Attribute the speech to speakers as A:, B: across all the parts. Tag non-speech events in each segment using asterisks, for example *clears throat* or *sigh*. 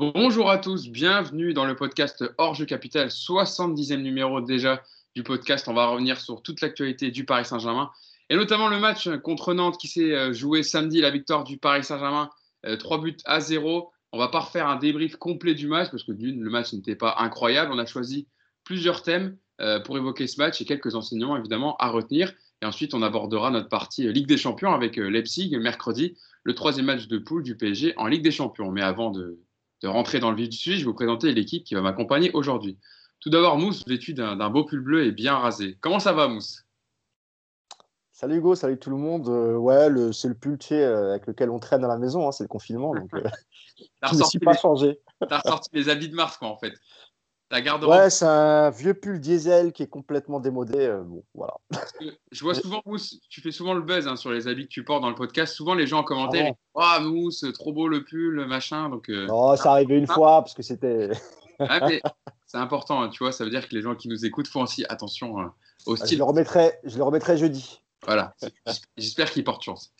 A: Bonjour à tous, bienvenue dans le podcast Hors Capital, 70e numéro déjà du podcast. On va revenir sur toute l'actualité du Paris Saint-Germain et notamment le match contre Nantes qui s'est euh, joué samedi, la victoire du Paris Saint-Germain, 3 euh, buts à 0. On va pas refaire un débrief complet du match parce que d'une, le match n'était pas incroyable. On a choisi plusieurs thèmes euh, pour évoquer ce match et quelques enseignements évidemment à retenir. Et ensuite, on abordera notre partie Ligue des Champions avec Leipzig mercredi, le troisième match de poule du PSG en Ligue des Champions. Mais avant de, de rentrer dans le vif du sujet, je vais vous présenter l'équipe qui va m'accompagner aujourd'hui. Tout d'abord, Mousse, vêtu d'un beau pull bleu et bien rasé. Comment ça va, Mousse?
B: Salut Hugo, salut tout le monde. Euh, ouais, c'est le pull euh, avec lequel on traîne à la maison, hein, c'est le confinement. Donc, euh, *laughs* *laughs* je ne suis pas changé.
A: T'as ressorti les habits de mars, quoi, en fait.
B: Ta ouais, c'est un vieux pull diesel qui est complètement démodé. bon, voilà.
A: Je vois souvent, Mousse, tu fais souvent le buzz hein, sur les habits que tu portes dans le podcast. Souvent, les gens en commentaire, ah, oh, Mousse, trop beau le pull, machin. Donc,
B: non, ça arrivait une fois parce que c'était.
A: c'est important, hein, tu vois, ça veut dire que les gens qui nous écoutent font aussi attention au style.
B: Je le remettrai, je le remettrai jeudi.
A: Voilà, j'espère qu'il porte chance.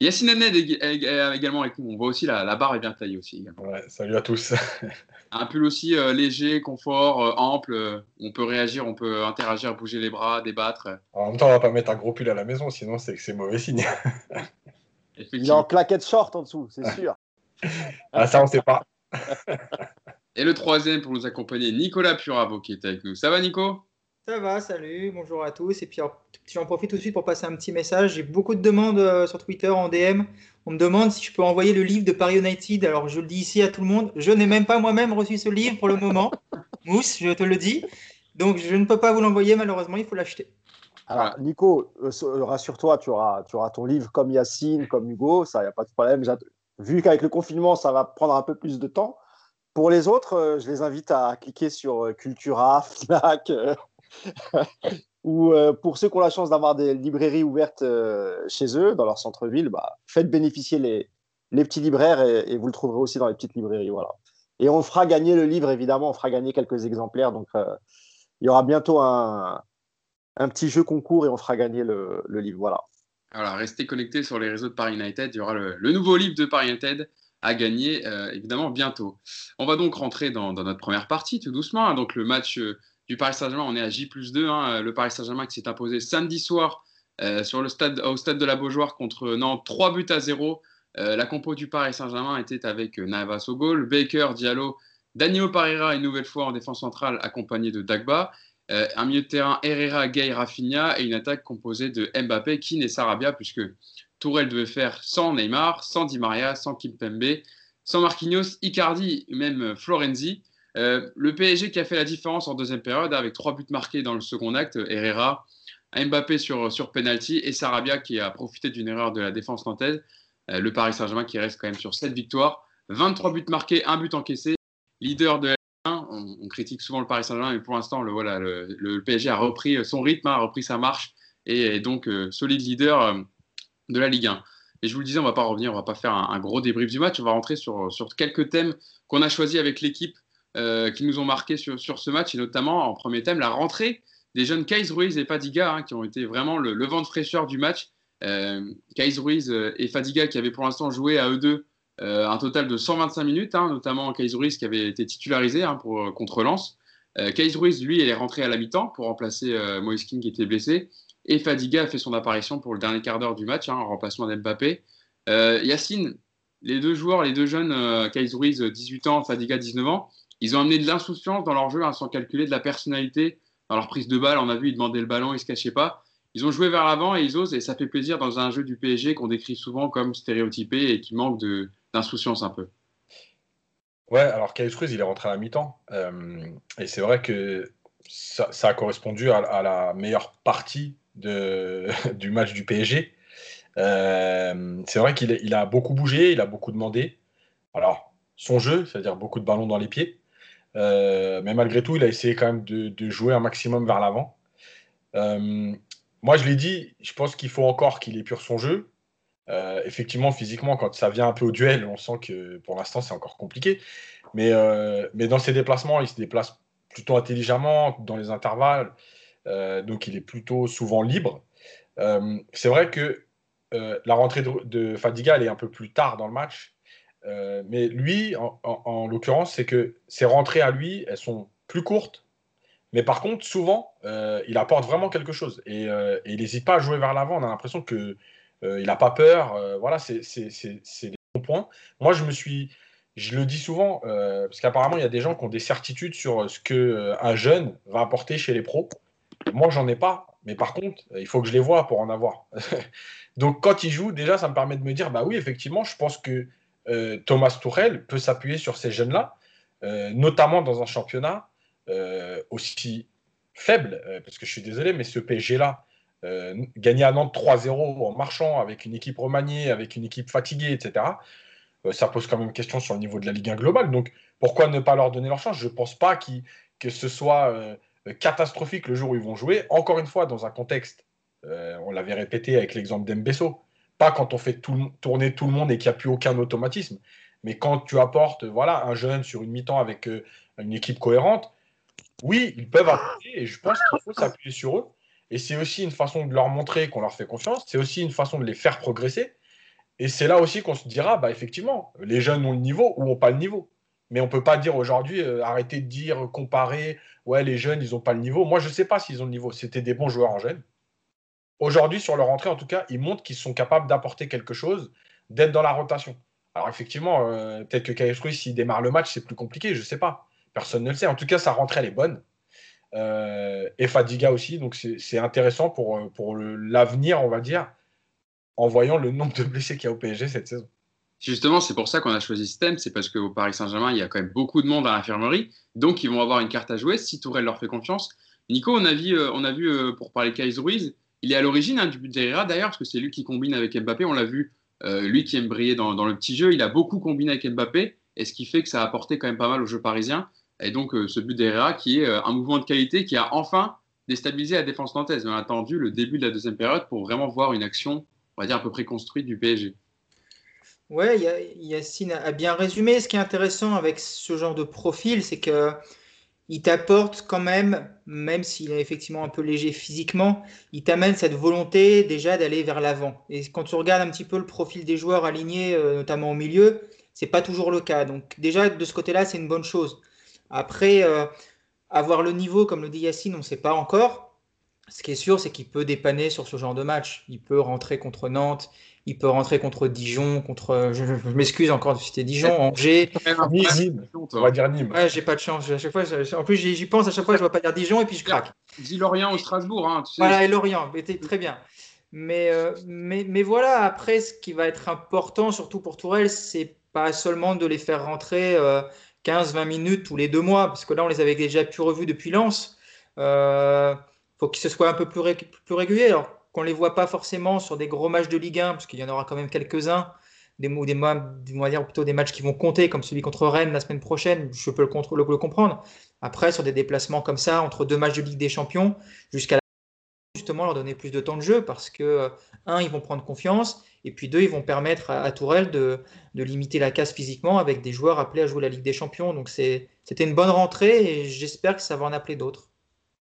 A: Yacine Ahmed est également avec nous. On voit aussi la, barre est bien taillée aussi.
C: Ouais, salut à tous. *laughs*
A: Un pull aussi euh, léger, confort, euh, ample. Euh, on peut réagir, on peut interagir, bouger les bras, débattre.
C: En même temps, on va pas mettre un gros pull à la maison, sinon c'est que c'est mauvais signe. *laughs*
B: Il est en claquette short en dessous, c'est *laughs* sûr.
C: ah, ça, on sait pas.
A: Et le troisième pour nous accompagner, Nicolas Puravo qui est avec nous. Ça va, Nico?
D: Ça va, salut, bonjour à tous. Et puis j'en profite tout de suite pour passer un petit message. J'ai beaucoup de demandes euh, sur Twitter en DM. On me demande si je peux envoyer le livre de Paris United. Alors je le dis ici à tout le monde, je n'ai même pas moi-même reçu ce livre pour le moment. *laughs* Mousse, je te le dis. Donc je ne peux pas vous l'envoyer malheureusement, il faut l'acheter.
B: Alors Nico, euh, euh, rassure-toi, tu auras, tu auras ton livre comme Yacine, comme Hugo, ça, il n'y a pas de problème. Vu qu'avec le confinement, ça va prendre un peu plus de temps. Pour les autres, je les invite à cliquer sur Cultura, Fnac, *laughs* Ou euh, pour ceux qui ont la chance d'avoir des librairies ouvertes euh, chez eux, dans leur centre-ville, bah, faites bénéficier les, les petits libraires et, vous le trouverez aussi dans les petites librairies. Voilà. Et on fera gagner le livre, évidemment, on fera gagner quelques exemplaires. Donc, euh, il y aura bientôt un, un, petit jeu concours et on fera gagner le, le livre. Voilà.
A: Alors, restez connectés sur les réseaux de Paris United. Il y aura le, nouveau livre de Paris United à gagner, évidemment, bientôt. On va donc rentrer dans, dans, notre première partie, tout doucement. Hein. donc, le match du Paris Saint-Germain. On est à J plus 2. Hein. le Paris Saint-Germain qui s'est imposé samedi soir euh, au stade de la Beaujoire contre Nantes, 3 buts à 0. Euh, la compo du Paris Saint-Germain était avec euh, Navas au goal, Baker, Diallo, Danilo Pereira une nouvelle fois en défense centrale accompagné de Dagba. un milieu de terrain Herrera, Gay, Rafinha et une attaque composée de Mbappé, Keane et Sarabia puisque Tourelle devait faire sans Neymar, sans Di Maria, sans Kimpembe, sans Marquinhos, Icardi, même Florenzi. Euh, le PSG qui a fait la différence en deuxième période avec trois buts marqués dans le second acte, Herrera, Mbappé sur, sur penalty et Sarabia qui a profité d'une erreur de la défense nantaise. Euh, le Paris Saint-Germain qui reste quand même sur 7 victoires, 23 buts marqués, un but encaissé, leader de L1. On, critique souvent le Paris Saint-Germain, mais pour l'instant, le, voilà, le, PSG a repris son rythme, a repris sa marche et est donc euh, solide leader de la Ligue 1. Et je vous le disais, on ne va pas revenir, on ne va pas faire un, un, gros débrief du match, on va rentrer sur, sur quelques thèmes qu'on a choisis avec l'équipe euh, qui nous ont marqué sur, ce match, et notamment en premier thème, la rentrée des jeunes Kais Ruiz et Fadiga, hein, qui ont été vraiment le, vent de fraîcheur du match. Euh, Ruiz euh, et Fadiga qui avaient pour l'instant joué à eux deux euh, un total de 125 minutes, hein, notamment Kais Ruiz qui avait été titularisé hein, pour, contre Lens. Kais Ruiz, lui, il est rentré à la mi-temps pour remplacer Moïse King qui était blessé. Et Fadiga a fait son apparition pour le dernier quart d'heure du match, en remplacement d'Mbappé. Yacine, les deux joueurs, les deux jeunes, Kais Ruiz, 18 ans, Fadiga, 19 ans, ils ont amené de l'insouciance dans leur jeu hein, sans calculer de la personnalité. Dans leur prise de balle, on a vu, ils demandaient le ballon, ils ne se cachaient pas. Ils ont joué vers l'avant et ils osent, et ça fait plaisir dans un jeu du PSG qu'on décrit souvent comme stéréotypé et qui manque d'insouciance un peu.
C: Ouais, alors Kyle Cruz, il est rentré à la mi-temps. Euh, et c'est vrai que ça, a correspondu à, la meilleure partie *laughs* du match du PSG. Euh, c'est vrai qu'il a beaucoup bougé, il a beaucoup demandé. Alors, son jeu, c'est-à-dire beaucoup de ballons dans les pieds, euh, mais malgré tout, il a essayé quand même de, jouer un maximum vers l'avant. Euh, moi, je l'ai dit, je pense qu'il faut encore qu'il épure son jeu. Euh, effectivement, physiquement, quand ça vient un peu au duel, on sent que pour l'instant, c'est encore compliqué. Mais, dans ses déplacements, il se déplace plutôt intelligemment dans les intervalles. donc, il est plutôt souvent libre. c'est vrai que la rentrée de, de, Fadiga, elle est un peu plus tard dans le match. Mais lui, en, l'occurrence, c'est que ses rentrées à lui, elles sont plus courtes. Mais par contre, souvent, il apporte vraiment quelque chose. Et, il n'hésite pas à jouer vers l'avant. On a l'impression qu'il n'a pas peur. voilà, c'est des bons points. Moi, je me suis je le dis souvent, euh, parce qu'apparemment, il y a des gens qui ont des certitudes sur ce qu'un euh, jeune va apporter chez les pros. Moi, j'en ai pas. Mais par contre, il faut que je les vois pour en avoir. *laughs* Donc, quand il joue, déjà, ça me permet de me dire, bah oui, effectivement, je pense que euh, Thomas Tourel peut s'appuyer sur ces jeunes-là, notamment dans un championnat aussi faible, parce que je suis désolé, mais ce PSG-là, gagner à Nantes 3-0 en marchant avec une équipe remaniée, avec une équipe fatiguée, etc., euh, ça pose quand même question sur le niveau de la Ligue 1 globale. Donc pourquoi ne pas leur donner leur chance? Je ne pense pas que ce soit euh, catastrophique le jour où ils vont jouer. Encore une fois, dans un contexte, euh, on l'avait répété avec l'exemple d'Embesso, pas quand on fait tourner tout le monde et qu'il n'y a plus aucun automatisme, mais quand tu apportes voilà, un jeune sur une mi-temps avec une équipe cohérente, oui, ils peuvent apporter et je pense qu'il faut s'appuyer sur eux. Et c'est aussi une façon de leur montrer qu'on leur fait confiance, c'est aussi une façon de les faire progresser. Et c'est là aussi qu'on se dira, bah, effectivement, les jeunes ont le niveau ou n'ont pas le niveau. Mais on ne peut pas dire aujourd'hui, euh, arrêter de dire, comparer, ouais, les jeunes, ils n'ont pas le niveau. Moi, je ne sais pas s'ils ont le niveau. C'était des bons joueurs en jeunes. Aujourd'hui, sur leur entrée, en tout cas, ils montrent qu'ils sont capables d'apporter quelque chose, d'être dans la rotation. Alors, effectivement, euh, peut-être que Kyle Ruiz, s'il démarre le match, c'est plus compliqué, je ne sais pas. Personne ne le sait. En tout cas, sa rentrée, elle est bonne. Euh, et Fadiga aussi. Donc, c'est intéressant pour, pour l'avenir, on va dire, en voyant le nombre de blessés qu'il y a au PSG cette saison.
A: Justement, c'est pour ça qu'on a choisi ce thème, c'est parce qu'au Paris Saint-Germain, il y a quand même beaucoup de monde à l'infirmerie, donc ils vont avoir une carte à jouer si Tourelle leur fait confiance. Nico, on a vu, euh, on a vu euh, pour parler Kais Ruiz, il est à l'origine hein, du but d'Herrera d'ailleurs, parce que c'est lui qui combine avec Mbappé, on l'a vu, euh, lui qui aime briller dans, le petit jeu, il a beaucoup combiné avec Mbappé, et ce qui fait que ça a apporté quand même pas mal au jeu parisien. Et donc ce but d'Herrera qui est un mouvement de qualité qui a enfin déstabilisé la défense nantaise. On a attendu le début de la deuxième période pour vraiment voir une action on va dire, à peu près construit du PSG.
D: Ouais, Yacine a bien résumé. Ce qui est intéressant avec ce genre de profil, c'est que il t'apporte quand même, même s'il est effectivement un peu léger physiquement, il t'amène cette volonté déjà d'aller vers l'avant. Et quand tu regardes un petit peu le profil des joueurs alignés, euh, notamment au milieu, c'est pas toujours le cas. Donc déjà de ce côté-là, c'est une bonne chose. Après, euh, avoir le niveau, comme le dit Yacine, on ne sait pas encore. Ce qui est sûr, c'est qu'il peut dépanner sur ce genre de match. Il peut rentrer contre Nantes, il peut rentrer contre Dijon, contre. Je, m'excuse encore de citer Dijon, *laughs* Angers.
C: Nîmes, on va dire Nîmes.
D: Ouais, j'ai pas de chance. À chaque fois, en plus, j'y pense à chaque fois, je ne vais pas dire Dijon et puis je craque.
A: Dis Lorient ou Strasbourg. Hein,
D: Voilà, et Lorient, très bien. Mais, euh, mais, mais voilà, après, ce qui va être important, surtout pour Tourelle, c'est pas seulement de les faire rentrer 15-20 euh, minutes tous les deux mois, parce que là, on les avait déjà plus revus depuis Lens. Euh, faut qu'ils se soient un peu plus, plus réguliers. Alors qu'on ne les voit pas forcément sur des gros matchs de Ligue 1, parce qu'il y en aura quand même quelques-uns, des, dire plutôt des matchs qui vont compter, comme celui contre Rennes la semaine prochaine, je peux le, comprendre. Après, sur des déplacements comme ça, entre deux matchs de Ligue des Champions, jusqu'à justement leur donner plus de temps de jeu, parce que, un, ils vont prendre confiance, et puis deux, ils vont permettre à, Tourelle de, de, limiter la casse physiquement avec des joueurs appelés à jouer la Ligue des Champions. Donc c'était une bonne rentrée, et j'espère que ça va en appeler d'autres.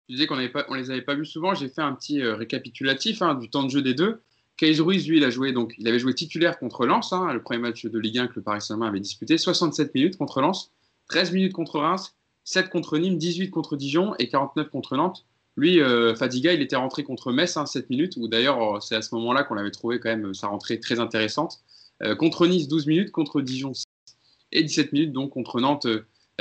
A: Je disais qu'on ne les avait pas vus souvent. J'ai fait un petit euh, récapitulatif hein, du temps de jeu des deux. Kais Ruiz, lui, il, a joué, donc, il avait joué titulaire contre Lens, hein, le premier match de Ligue 1 que le Paris Saint-Germain avait disputé. 67 minutes contre Lens, 13 minutes contre Reims, 7 contre Nîmes, 18 contre Dijon et 49 contre Nantes. Lui, euh, Fadiga, il était rentré contre Metz, hein, 7 minutes, où d'ailleurs, euh, c'est à ce moment-là qu'on avait trouvé quand même sa rentrée très intéressante. contre Nice, 12 minutes, contre Dijon, 6, et 17 minutes donc contre Nantes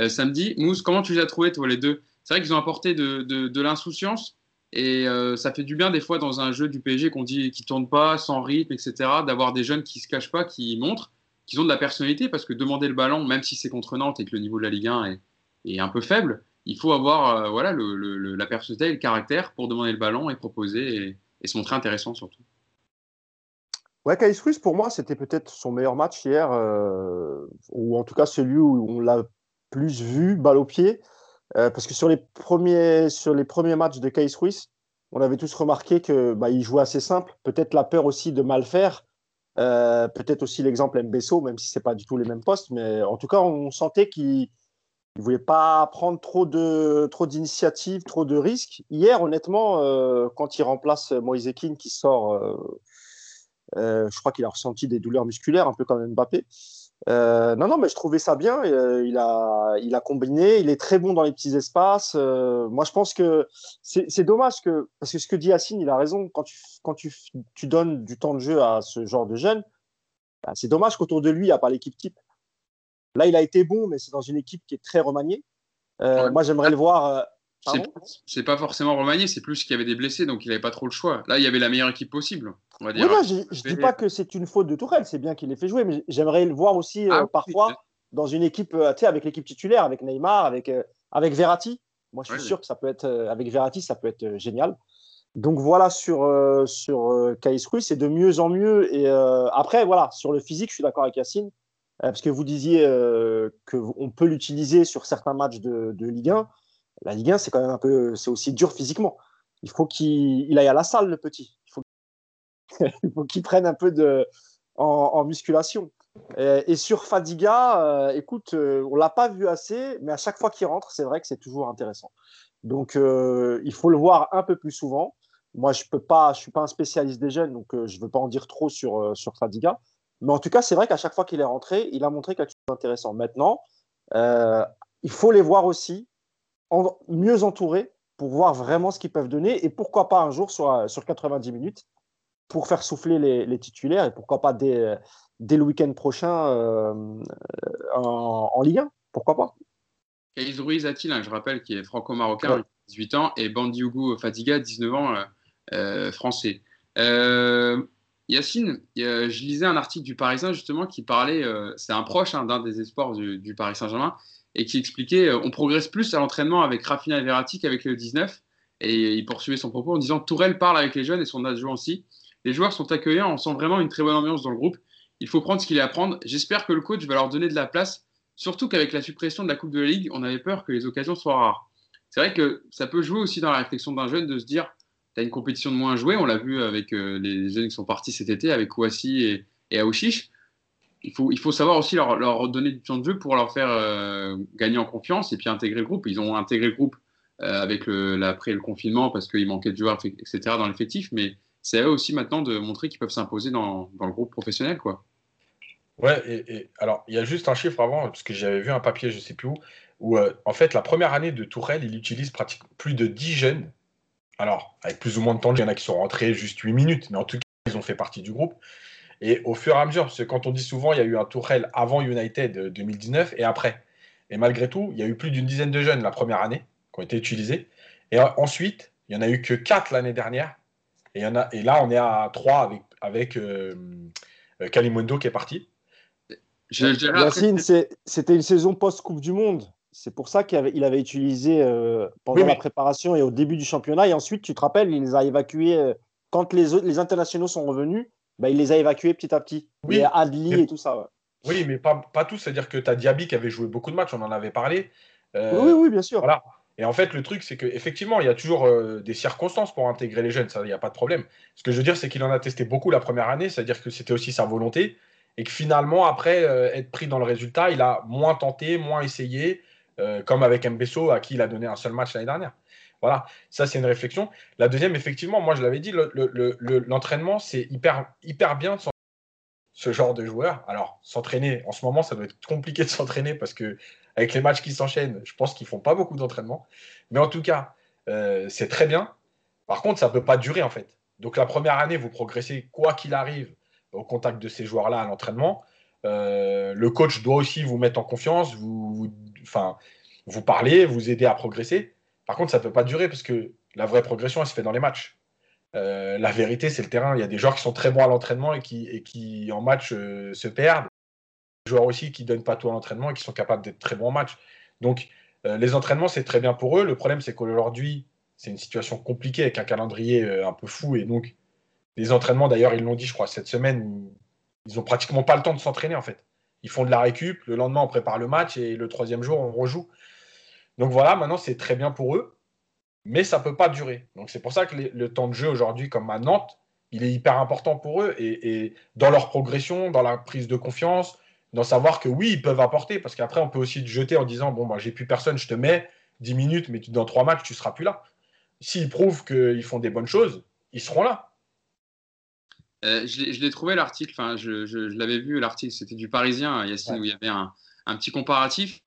A: samedi. Mousse, comment tu les as trouvés, toi, les deux? C'est vrai qu'ils ont apporté de, l'insouciance. Et euh, ça fait du bien des fois dans un jeu du PSG qu'on dit qui tourne pas, sans rythme, etc., d'avoir des jeunes qui se cachent pas, qui montrent qu'ils ont de la personnalité, parce que demander le ballon, même si c'est contre Nantes et que le niveau de la Ligue 1 est, un peu faible, il faut avoir euh, voilà, la personnalité et le caractère pour demander le ballon et proposer et, se montrer intéressant surtout.
B: Ouais, Kais Ruiz, pour moi, c'était peut-être son meilleur match hier, euh, ou en tout cas celui où on l'a plus vu, balle au pied. Euh, parce que sur les premiers, sur les premiers matchs de Case Ruiz, on avait tous remarqué qu'il bah, jouait assez simple. Peut-être la peur aussi de mal faire. Euh, peut-être aussi l'exemple Mbesso, même si ce n'est pas du tout les mêmes postes. Mais en tout cas, on sentait qu'il ne voulait pas prendre trop de trop d'initiatives, trop de risques. Hier, honnêtement, euh, quand il remplace Moïse qui sort, je crois qu'il a ressenti des douleurs musculaires, un peu comme Mbappé. Euh, non, non, mais je trouvais ça bien. Euh, il, a, il a combiné. Il est très bon dans les petits espaces. Euh, moi, je pense que c'est dommage que, parce que ce que dit Yacine, il a raison. Quand tu, quand tu, tu donnes du temps de jeu à ce genre de jeunes, bah, c'est dommage qu'autour de lui, il n'y a pas l'équipe type. Là, il a été bon, mais c'est dans une équipe qui est très remaniée. Moi, j'aimerais le voir.
A: C'est pas forcément remanié, c'est plus qu'il y avait des blessés, donc il n'avait pas trop le choix. Là, il y avait la meilleure équipe possible, on va dire.
B: je ne dis pas que c'est une faute de Tourelle, c'est bien qu'il ait fait jouer, mais j'aimerais le voir aussi ah euh, parfois dans une équipe, euh, avec l'équipe titulaire, avec Neymar, avec, euh, avec Verratti. Moi, je suis sûr que ça peut être, avec Verratti, ça peut être génial. Donc voilà sur, sur c'est de mieux en mieux. Et après, voilà, sur le physique, je suis d'accord avec Yacine, parce que vous disiez qu'on peut l'utiliser sur certains matchs de, de Ligue 1 la Ligue 1, c'est quand même un peu, c'est aussi dur physiquement. Il faut qu'il aille à la salle, le petit. Il faut *laughs* qu'il prenne un peu de, en, musculation. Et, sur Fadiga, euh, écoute, euh, on l'a pas vu assez, mais à chaque fois qu'il rentre, c'est vrai que c'est toujours intéressant. Donc, euh, il faut le voir un peu plus souvent. Moi, je peux pas, je suis pas un spécialiste des jeunes, donc je veux pas en dire trop sur, sur Fadiga. Mais en tout cas, c'est vrai qu'à chaque fois qu'il est rentré, il a montré quelque chose d'intéressant. Maintenant, il faut les voir aussi mieux entourés pour voir vraiment ce qu'ils peuvent donner et pourquoi pas un jour sur, sur 90 minutes pour faire souffler les, titulaires et pourquoi pas dès, dès le week-end prochain euh, en, en, Ligue 1. Pourquoi pas
A: Kaïs Ruiz Attila, hein, je rappelle, qui est franco-marocain, 18 ans, et Bandiougou Fadiga, 19 ans, euh, euh, français. Yacine, je lisais un article du Parisien justement qui parlait, c'est un proche hein, d'un des espoirs du, du Paris Saint-Germain, et qui expliquait euh, on progresse plus à l'entraînement avec Rafinha et Verratti qu'avec le 19. Et il poursuivait son propos en disant Tourelle parle avec les jeunes et son adjoint aussi. Les joueurs sont accueillants, on sent vraiment une très bonne ambiance dans le groupe. Il faut prendre ce qu'il a à prendre. J'espère que le coach va leur donner de la place, surtout qu'avec la suppression de la Coupe de la Ligue, on avait peur que les occasions soient rares. C'est vrai que ça peut jouer aussi dans la réflexion d'un jeune de se dire tu as une compétition de moins jouer. On l'a vu avec euh, les jeunes qui sont partis cet été, avec Kouassi et, et Aouchiche il faut, il faut savoir aussi leur, leur, donner du temps de jeu pour leur faire euh, gagner en confiance et puis intégrer le groupe. Ils ont intégré le groupe euh, avec le, après le confinement parce qu'il manquait de joueurs, etc. dans l'effectif, mais c'est à eux aussi maintenant de montrer qu'ils peuvent s'imposer dans, dans, le groupe professionnel. Quoi.
C: Ouais, et, alors il y a juste un chiffre avant, parce que j'avais vu un papier, je sais plus où, où euh, en fait la première année de Tourelle, il utilise pratiquement plus de 10 jeunes. Alors, avec plus ou moins de temps, il y en a qui sont rentrés juste 8 minutes, mais en tout cas, ils ont fait partie du groupe. Et au fur et à mesure, parce que quand on dit souvent, il y a eu un Tourelle avant United 2019 et après. Et malgré tout, il y a eu plus d'une dizaine de jeunes la première année qui ont été utilisés. Et ensuite, il n'y en a eu que quatre l'année dernière. Et, y en a, et là, on est à trois avec, avec euh, euh qui est parti.
B: Yacine, c'était une saison post-Coupe du Monde. C'est pour ça qu'il avait, il avait utilisé euh, pendant la préparation et au début du championnat. Et ensuite, tu te rappelles, il les a évacués euh, quand les, les internationaux sont revenus. Bah, il les a évacués petit à petit. Oui, Adli et tout ça.
C: Oui, mais pas, pas tous. C'est-à-dire que tu as Diaby qui avait joué beaucoup de matchs, on en avait parlé.
B: Euh, oui, oui, bien sûr.
C: Voilà. Et en fait, le truc, c'est qu'effectivement, il y a toujours euh, des circonstances pour intégrer les jeunes, ça, il n'y a pas de problème. Ce que je veux dire, c'est qu'il en a testé beaucoup la première année, c'est-à-dire que c'était aussi sa volonté, et que finalement, après euh, être pris dans le résultat, il a moins tenté, moins essayé, comme avec Mbesso, à qui il a donné un seul match l'année dernière. Voilà, ça c'est une réflexion. La deuxième, effectivement, moi je l'avais dit, l'entraînement, c'est hyper, hyper bien de ce genre de joueur. Alors, s'entraîner, en ce moment, ça doit être compliqué de s'entraîner parce que avec les matchs qui s'enchaînent, je pense qu'ils font pas beaucoup d'entraînement. Mais en tout cas, euh, c'est très bien. Par contre, ça ne peut pas durer en fait. Donc la première année, vous progressez quoi qu'il arrive au contact de ces joueurs-là à l'entraînement. Euh, le coach doit aussi vous mettre en confiance, vous, enfin, vous parler, vous aider à progresser. Par contre, ça ne peut pas durer parce que la vraie progression, elle se fait dans les matchs. Euh, la vérité, c'est le terrain. Il y a des joueurs qui sont très bons à l'entraînement et qui, en match, euh, se perdent. Des joueurs aussi qui ne donnent pas tout à l'entraînement et qui sont capables d'être très bons en match. Donc, euh, les entraînements, c'est très bien pour eux. Le problème, c'est qu'aujourd'hui, c'est une situation compliquée avec un calendrier un peu fou. Et donc, les entraînements, d'ailleurs, ils l'ont dit, je crois, cette semaine, ils n'ont pratiquement pas le temps de s'entraîner, en fait. Ils font de la récup. Le lendemain, on prépare le match et le troisième jour, on rejoue. Donc voilà, maintenant c'est très bien pour eux, mais ça ne peut pas durer. Donc c'est pour ça que le temps de jeu aujourd'hui, comme à Nantes, il est hyper important pour eux et, dans leur progression, dans la prise de confiance, dans savoir que oui, ils peuvent apporter, parce qu'après on peut aussi te jeter en disant bon, bah, j'ai plus personne, je te mets 10 minutes, mais dans trois matchs, tu ne seras plus là. S'ils prouvent qu'ils font des bonnes choses, ils seront là.
A: je l'ai trouvé l'article, enfin, je, je, l'avais vu l'article, c'était du Parisien, Yacine, où il y avait un, un petit comparatif.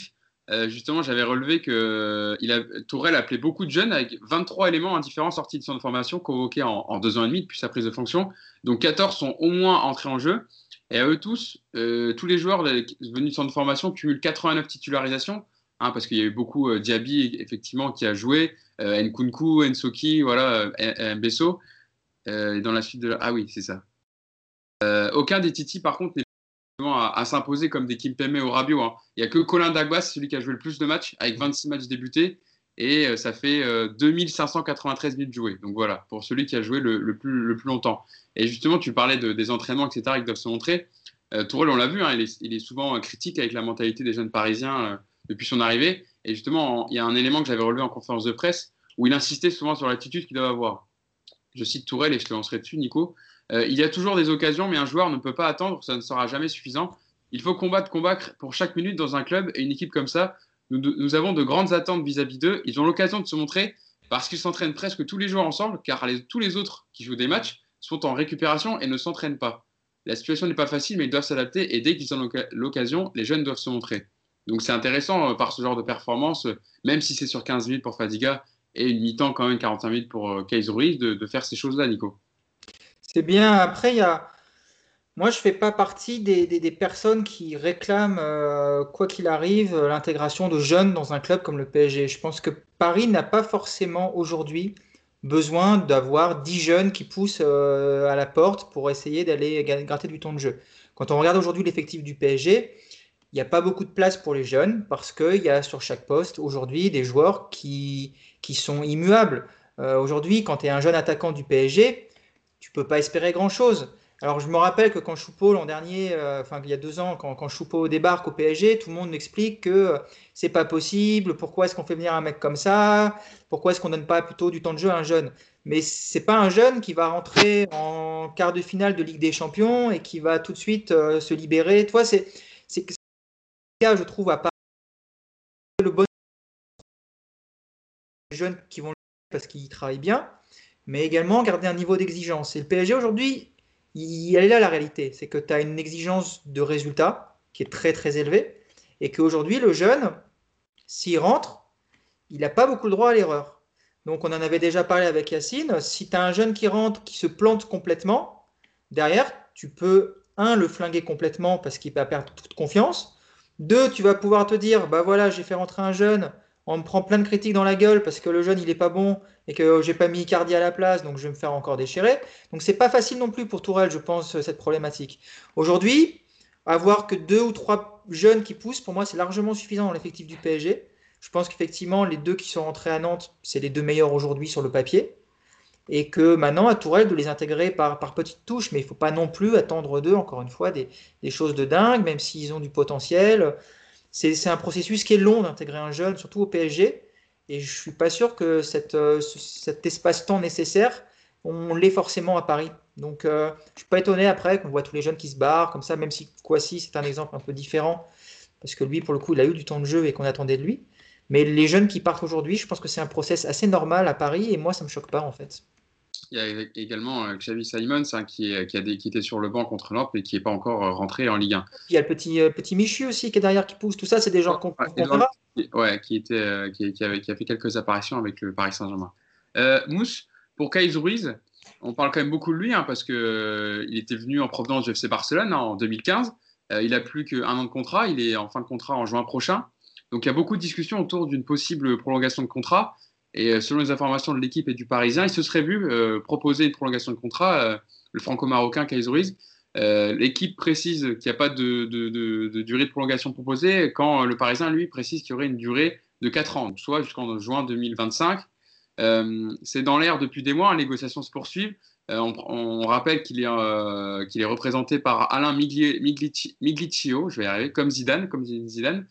A: Justement, j'avais relevé que il a, Tourelle appelait beaucoup de jeunes avec 23 éléments indifférents sortis de son formation, convoqués en, deux ans et demi depuis sa prise de fonction. Donc 14 sont au moins entrés en jeu. Et à eux tous, euh, tous les joueurs venus de de formation cumulent 89 titularisations, hein, parce qu'il y a eu beaucoup euh, Diaby, effectivement, qui a joué, euh, Nkunku, Ensoki, voilà, euh, Mbesso. Euh, dans la suite de la... Ah oui, c'est ça. aucun des Titi, par contre, n'est à, à s'imposer comme des Kimpeme ou Rabiot. Hein. Il n'y a que Colin Dagbas, celui qui a joué le plus de matchs, avec 26 matchs débutés, et ça fait 2593 minutes jouées. Donc voilà, pour celui qui a joué le, plus, le plus longtemps. Et justement, tu parlais de, des entraînements, etc., qui doivent se montrer. Euh, Tourelle, on l'a vu, hein, il, est, il, est, souvent critique avec la mentalité des jeunes Parisiens euh, depuis son arrivée. Et justement, il y a un élément que j'avais relevé en conférence de presse où il insistait souvent sur l'attitude qu'il doit avoir. Je cite Tourelle et je te lancerai dessus, Nico. Euh, il y a toujours des occasions, mais un joueur ne peut pas attendre, ça ne sera jamais suffisant. Il faut combattre, combattre pour chaque minute dans un club et une équipe comme ça. Nous, avons de grandes attentes vis-à-vis d'eux. Ils ont l'occasion de se montrer parce qu'ils s'entraînent presque tous les jours ensemble, car tous les autres qui jouent des matchs sont en récupération et ne s'entraînent pas. La situation n'est pas facile, mais ils doivent s'adapter et dès qu'ils ont l'occasion, les jeunes doivent se montrer. Donc c'est intéressant euh, par ce genre de performance, euh, même si c'est sur 15 minutes pour Fadiga et une mi-temps quand même 45 minutes pour Ruiz, de, de, faire ces choses-là, Nico.
D: C'est bien. Après, il y a... moi je ne fais pas partie des, des, personnes qui réclament, euh, quoi qu'il arrive, l'intégration de jeunes dans un club comme le PSG. Je pense que Paris n'a pas forcément aujourd'hui besoin d'avoir 10 jeunes qui poussent euh, à la porte pour essayer d'aller gratter du temps de jeu. Quand on regarde aujourd'hui l'effectif du PSG, il n'y a pas beaucoup de place pour les jeunes parce qu'il y a sur chaque poste aujourd'hui des joueurs qui, qui sont immuables. Euh, aujourd'hui, quand tu es un jeune attaquant du PSG, tu peux pas espérer grand-chose. Alors, je me rappelle que quand Choupeau, l'an dernier, euh, enfin, il y a deux ans, quand, quand, Choupeau débarque au PSG, tout le monde m'explique que euh, c'est pas possible, pourquoi est-ce qu'on fait venir un mec comme ça, pourquoi est-ce qu'on donne pas plutôt du temps de jeu à un jeune? Mais c'est pas un jeune qui va rentrer en quart de finale de Ligue des Champions et qui va tout de suite euh, se libérer. Toi, c'est c'est cas, je trouve, à part le bon jeunes qui vont parce qu'ils travaillent bien, mais également garder un niveau d'exigence. Et le PSG aujourd'hui, il, elle est là la réalité, c'est que tu as une exigence de résultat qui est très très élevée et qu'aujourd'hui le jeune, s'il rentre, il n'a pas beaucoup le droit à l'erreur. Donc on en avait déjà parlé avec Yacine, si tu as un jeune qui rentre, qui se plante complètement, derrière, tu peux, un, le flinguer complètement parce qu'il va perdre toute confiance, deux, tu vas pouvoir te dire, bah voilà, j'ai fait rentrer un jeune, on me prend plein de critiques dans la gueule parce que le jeune il est pas bon et que j'ai pas mis Icardi à la place, donc je vais me faire encore déchirer. Donc c'est pas facile non plus pour Tourelle, je pense, cette problématique. Aujourd'hui, avoir que deux ou trois jeunes qui poussent, pour moi, c'est largement suffisant dans l'effectif du PSG. Je pense qu'effectivement, les deux qui sont rentrés à Nantes, c'est les deux meilleurs aujourd'hui sur le papier. Et que maintenant, à Tourelle, de les intégrer par, petites touches, mais il ne faut pas non plus attendre d'eux, encore une fois, des choses de dingue, même s'ils ont du potentiel c'est un processus qui est long d'intégrer un jeune, surtout au PSG. Et je suis pas sûr que euh, cet espace-temps nécessaire, on l'ait forcément à Paris. Donc, euh, je suis pas étonné après qu'on voit tous les jeunes qui se barrent comme ça, même si Kwasi, c'est un exemple un peu différent, parce que lui, pour le coup, il a eu du temps de jeu et qu'on attendait de lui. Mais les jeunes qui partent aujourd'hui, je pense que c'est un process assez normal à Paris, et moi, ça me choque pas, en fait.
A: Il y a également euh, Xavi Simons hein, qui, est, qui, a des, qui, était sur le banc contre Nantes et qui n'est pas encore euh, rentré en Ligue 1.
D: Il y a le petit, euh, petit Michu aussi qui est derrière qui pousse. Tout ça, c'est des gens qu'on
A: ouais, ouais, qui, était, qui, qui, avait, qui, a fait quelques apparitions avec le Paris Saint-Germain. Mousse, pour Kais Ruiz, on parle quand même beaucoup de lui hein, parce qu'il euh, était venu en provenance du FC Barcelone hein, en 2015. Euh, il a plus qu'un an de contrat. Il est en fin de contrat en juin prochain. Donc il y a beaucoup de discussions autour d'une possible prolongation de contrat. Et euh, selon les informations de l'équipe et du Parisien, il se serait vu euh, proposer une prolongation de contrat, euh, le franco-marocain Kaizouriz. l'équipe précise qu'il n'y a pas de, durée de prolongation proposée, quand le Parisien, lui, précise qu'il y aurait une durée de 4 ans, soit jusqu'en juin 2025. C'est dans l'air depuis des mois, les négociations se poursuivent. On, rappelle qu'il est, représenté par Alain Miglicio, je vais y arriver, comme Zidane, comme Zidane,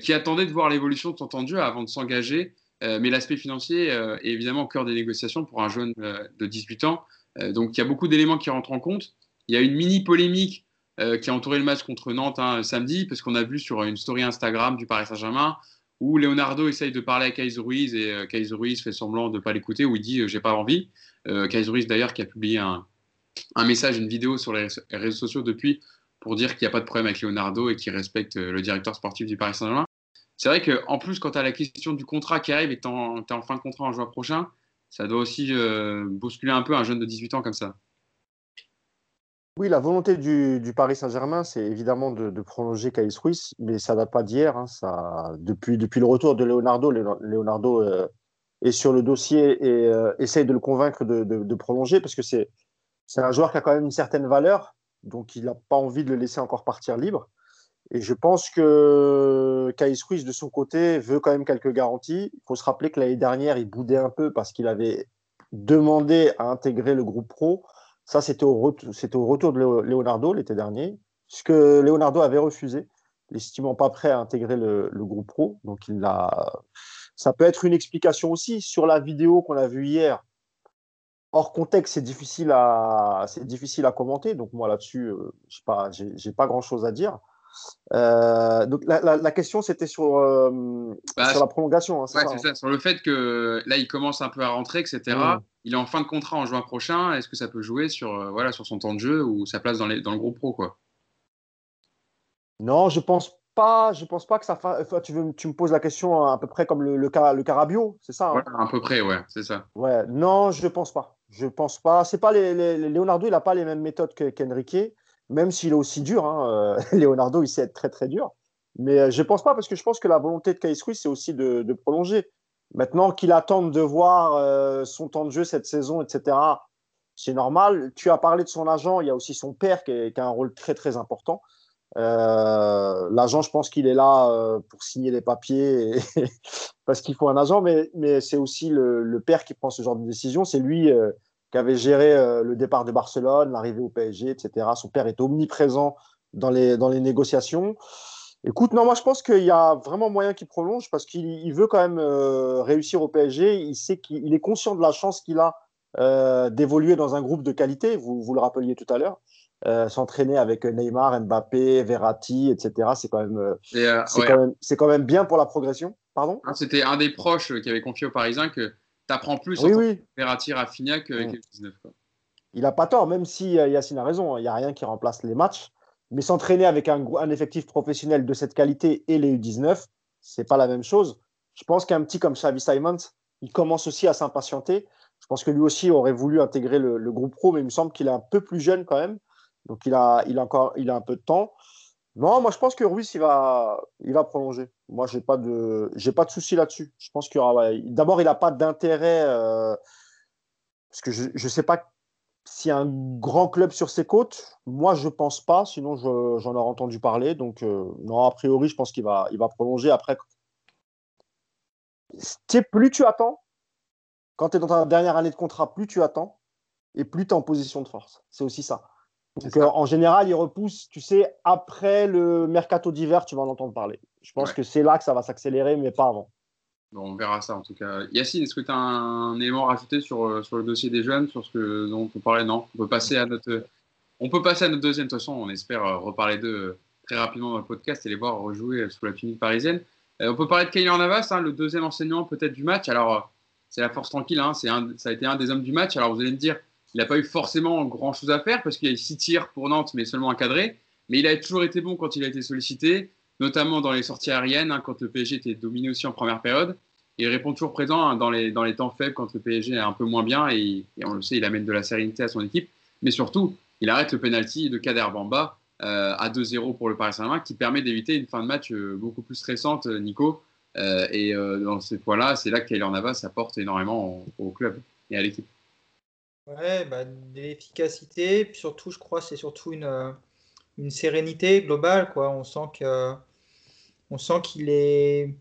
A: qui attendait de voir l'évolution de son jeu avant de s'engager mais l'aspect financier euh, est évidemment au cœur des négociations pour un jeune euh, de 18 ans. donc il y a beaucoup d'éléments qui rentrent en compte. Il y a une mini polémique qui a entouré le match contre Nantes hein, samedi, parce qu'on a vu sur une story Instagram du Paris Saint-Germain où Leonardo essaye de parler à Kaiser Ruiz et Kaiser Ruiz fait semblant de ne pas l'écouter, où il dit j'ai pas envie. Kaiser Ruiz d'ailleurs qui a publié un message, une vidéo sur les réseaux sociaux depuis pour dire qu'il n'y a pas de problème avec Leonardo et qu'il respecte le directeur sportif du Paris Saint-Germain. C'est vrai qu'en plus, quand tu as la question du contrat qui arrive et que tu es, en fin de contrat en juin prochain, ça doit aussi bousculer un peu un jeune de 18 ans comme ça.
B: Oui, la volonté du, Paris Saint-Germain, c'est évidemment de, prolonger Caïs Ruiz, mais ça date pas d'hier. Hein, depuis, depuis le retour de Leonardo, Leonardo euh, est sur le dossier et euh, essaye de le convaincre de, prolonger parce que c'est un joueur qui a quand même une certaine valeur, donc il n'a pas envie de le laisser encore partir libre. Et je pense que Caïs Ruiz, de son côté, veut quand même quelques garanties. Il faut se rappeler que l'année dernière, il boudait un peu parce qu'il avait demandé à intégrer le groupe pro ça, c'était au, retour de Leonardo l'été dernier, puisque Leonardo avait refusé, l'estimant pas prêt à intégrer le, groupe pro. Donc, ça peut être une explication aussi sur la vidéo qu'on a vue hier. Hors contexte, c'est difficile à, difficile à commenter. Donc, moi, là-dessus, euh, je n'ai pas, pas grand-chose à dire. Euh, donc la, question c'était sur, euh, bah, sur la prolongation.
A: Hein, hein. ça, sur le fait que là il commence un peu à rentrer, etc il est en fin de contrat en juin prochain. Est-ce que ça peut jouer sur, euh, voilà, sur son temps de jeu ou sa place dans, les, dans le groupe pro quoi?
B: Non, je pense pas. Je pense pas que ça. tu, veux, tu me poses la question à peu près comme le, le, le Carabio, c'est ça
A: hein? À peu près, ouais, c'est ça.
B: Ouais, non, je pense pas. Je pense pas. C'est pas les, Leonardo, il n'a pas les mêmes méthodes qu'Enrique, même s'il est aussi dur. Hein. *laughs* Leonardo, il sait être très très dur. Mais euh, je pense pas parce que je pense que la volonté de Kais c'est aussi de, prolonger. Maintenant qu'il attende de voir euh, son temps de jeu cette saison, etc., c'est normal. Tu as parlé de son agent, il y a aussi son père qui, a un rôle très très important. Euh, l'agent, je pense qu'il est là euh, pour signer les papiers *laughs* parce qu'il faut un agent, mais c'est aussi le, père qui prend ce genre de décision. C'est lui qui avait géré le départ de Barcelone, l'arrivée au PSG, etc. Son père est omniprésent dans les, dans les négociations. Écoute, non, moi je pense qu'il y a vraiment moyen qu'il prolonge parce qu'il veut quand même euh, réussir au PSG. Il sait qu'il est conscient de la chance qu'il a euh, d'évoluer dans un groupe de qualité. Vous, vous le rappeliez tout à l'heure. Euh, s'entraîner avec Neymar, Mbappé, Verratti, etc. C'est quand même, c'est quand, même bien pour la progression. Pardon?
A: Ah, C'était un des proches qui avait confié aux Parisiens que tu apprends plus oui, Verratti, Rafinha que, 19.
B: Il n'a pas tort, même si Yacine a raison. Il n'y a rien qui remplace les matchs. Mais s'entraîner avec un, un, effectif professionnel de cette qualité et les U19, c'est pas la même chose. Je pense qu'un petit comme Xavi Simons, il commence aussi à s'impatienter. Je pense que lui aussi aurait voulu intégrer le, groupe pro, mais il me semble qu'il est un peu plus jeune quand même. Donc il a, il a encore il a un peu de temps. Non, moi je pense que Ruiz il va, il va prolonger. Moi j'ai pas de, j'ai pas de souci là-dessus. Je pense qu'il aura. D'abord il n'a pas d'intérêt euh, parce que je ne sais pas s'il y a un grand club sur ses côtes, moi je pense pas, sinon j'en aurais entendu parler. Donc euh, non, a priori, je pense qu'il va, il va prolonger. Après, plus tu attends, quand tu es dans ta dernière année de contrat, plus tu attends et plus tu es en position de force. C'est aussi ça. Donc euh, en général, il repousse, tu sais, après le mercato d'hiver, tu vas en entendre parler. Je pense que c'est là que ça va s'accélérer, mais pas avant
A: on verra ça en tout cas. Yacine, est-ce que tu as un, élément à rajouter sur, euh, sur le dossier des jeunes, sur ce que, dont on peut parler Non On peut passer à notre, on peut passer à notre deuxième. De toute façon, on espère euh, reparler d'eux très rapidement dans le podcast et les voir rejouer sous la tunique parisienne. on peut parler de Kylian Navas, hein, le deuxième enseignant peut-être du match. Alors, c'est la force tranquille, hein, ça a été un des hommes du match. Alors, vous allez me dire, il n'a pas eu forcément grand-chose à faire parce qu'il y a eu six tirs pour Nantes, mais seulement encadré. Mais il a toujours été bon quand il a été sollicité notamment dans les sorties aériennes, hein, quand le PSG était dominé aussi en première période. il répond toujours présent hein, dans, les, temps faibles quand le PSG est un peu moins bien, et, on le sait, il amène de la sérénité à son équipe. Mais surtout, il arrête le penalty de Kader Bamba euh, à 2-0 pour le Paris Saint-Germain, qui permet d'éviter une fin de match euh, beaucoup plus stressante, euh, Nico. et dans ces points-là, c'est là que Kaylor Navas apporte énormément au, club et à l'équipe.
D: Ouais, bah, de l'efficacité, puis surtout, je crois, c'est surtout une une sérénité globale. Quoi. On sent que, on sent qu'il est,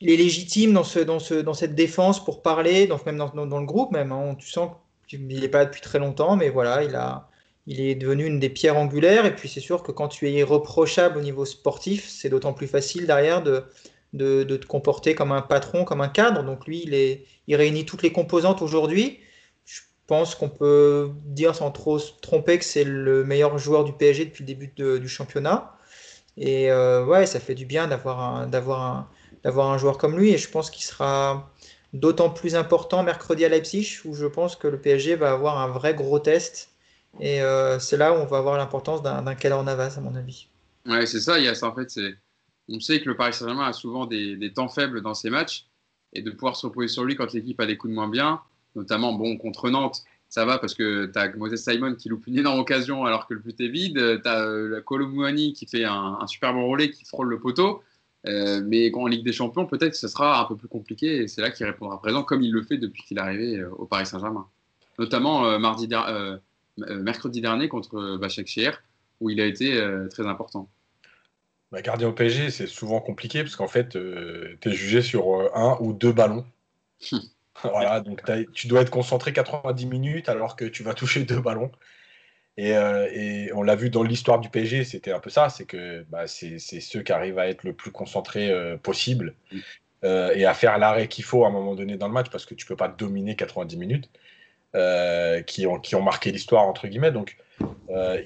D: il est légitime dans, ce, dans, ce, dans cette défense pour parler, donc même dans, dans, le groupe même. Hein. Tu sens qu'il n'est pas depuis très longtemps, mais voilà, il a, il est devenu une des pierres angulaires. Et puis c'est sûr que quand tu es irreprochable au niveau sportif, c'est d'autant plus facile derrière de, de, de, te comporter comme un patron, comme un cadre. Donc lui, il, est, il réunit toutes les composantes aujourd'hui pense qu'on peut dire sans trop se tromper que c'est le meilleur joueur du PSG depuis le début du championnat. Et euh, ouais, ça fait du bien d'avoir un, un, joueur comme lui. Et je pense qu'il sera d'autant plus important mercredi à Leipzig, où je pense que le PSG va avoir un vrai gros test. Et c'est là où on va avoir l'importance d'un Keller Navas, à mon avis.
A: Ouais, c'est ça. Il y a ça en fait. On sait que le Paris Saint-Germain a souvent des, temps faibles dans ses matchs et de pouvoir se reposer sur lui quand l'équipe a des coups de moins bien, notamment bon contre Nantes, ça va parce que tu as Moses Simon qui loupe une énorme occasion alors que le but est vide. Tu as euh, Colomouani qui fait un, super bon relais qui frôle le poteau. Euh, mais en Ligue des Champions, peut-être ce sera un peu plus compliqué et c'est là qu'il répondra présent comme il le fait depuis qu'il est arrivé euh, au Paris Saint-Germain. Notamment mardi mercredi dernier contre Bachak où il a été très important.
C: Bah, gardien au PSG, c'est souvent compliqué parce qu'en fait, tu es jugé sur un ou deux ballons. *laughs* *laughs* Voilà, donc tu dois être concentré 90 minutes alors que tu vas *laughs* toucher deux ballons. Et, euh, on l'a vu dans l'histoire du PSG, c'était un peu ça, c'est que bah, c'est ceux qui arrivent à être le plus concentrés euh, possible euh, et à faire l'arrêt qu'il faut à un moment donné dans le match, parce que tu peux pas dominer 90 minutes, qui, ont, qui ont marqué l'histoire, entre guillemets. Donc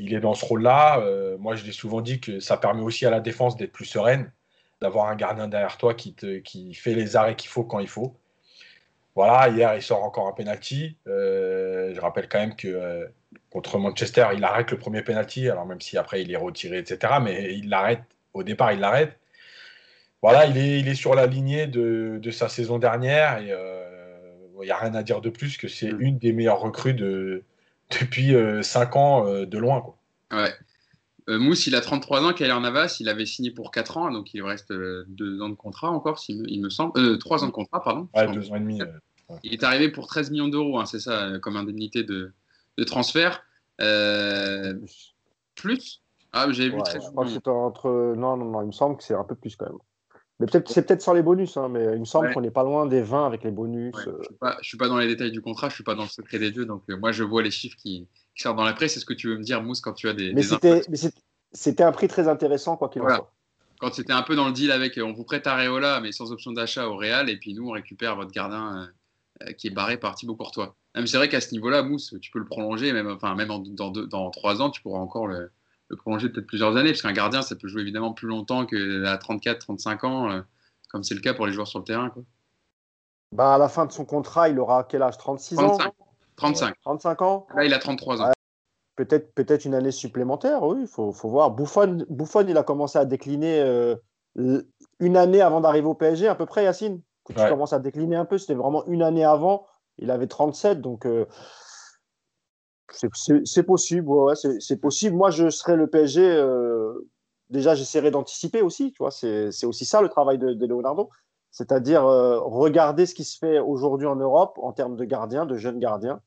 C: il est dans ce rôle-là. moi, je l'ai souvent dit que ça permet aussi à la défense d'être plus sereine, d'avoir un gardien derrière toi qui, te, qui fait les arrêts qu'il faut quand il faut. Voilà, hier, il sort encore un penalty. Euh, je rappelle quand même que euh, contre Manchester, il arrête le premier penalty, alors même si après il est retiré, etc. Mais il l'arrête, au départ, il l'arrête. Voilà, il est, il est sur la lignée de, de sa saison dernière et euh, il n'y a rien à dire de plus que c'est mm. une des meilleures recrues de, depuis 5 ans de loin. Quoi.
A: Ouais. Euh, Mousse, il a 33 ans. Kyler Navas, il avait signé pour 4 ans, donc il reste 2 euh, ans de contrat encore, il me semble. Euh, 3 ans de contrat, pardon.
C: Ouais, 2 ans et demi.
A: Ouais. Il est arrivé pour 13 millions d'euros, hein, c'est ça, euh, comme indemnité de, de transfert. plus?
B: Ah, j'avais vu 13 Je crois que c'était entre. Non, non, non, il me semble que c'est un peu plus quand même. Mais peut-être, c'est peut-être sans les bonus, hein, mais il me semble qu'on n'est pas loin des 20 avec les bonus.
A: je ne suis, pas dans les détails du contrat, je ne suis pas dans le secret des dieux, donc moi je vois les chiffres qui, qui sortent dans la presse. C'est ce que tu veux me dire, Mousse, quand tu as des.
B: Mais c'était un prix très intéressant, quoi qu'il en soit.
A: Quand c'était un peu dans le deal avec on vous prête Areola, mais sans option d'achat au Real, et puis nous, on récupère votre gardien euh, qui est barré par Thibaut Courtois. C'est vrai qu'à ce niveau-là, Mousse, tu peux le prolonger, même, enfin, même dans, dans trois ans, tu pourras encore le, prolonger peut-être plusieurs années, parce qu'un gardien, ça peut jouer évidemment plus longtemps qu'à 34, 35 ans, euh, comme c'est le cas pour les joueurs sur le terrain. Quoi.
B: Bah, à la fin de son contrat, il aura quel âge? 36
A: ans 35.
B: 35 ans
A: Là, il a 33 ans.
B: Peut-être peut une année supplémentaire, oui, il faut, faut, voir. Bouffon, Bouffon, il a commencé à décliner euh, une année avant d'arriver au PSG, à peu près, Yacine? Quand tu commences à décliner un peu, c'était vraiment une année avant. Il avait 37, donc euh, c'est possible. Ouais, c'est possible. Moi, je serais le PSG. Euh, déjà, j'essaierai d'anticiper aussi. Tu vois, c'est aussi ça le travail de, de Leonardo c'est-à-dire regarder ce qui se fait aujourd'hui en Europe en termes de gardiens, de jeunes gardiens,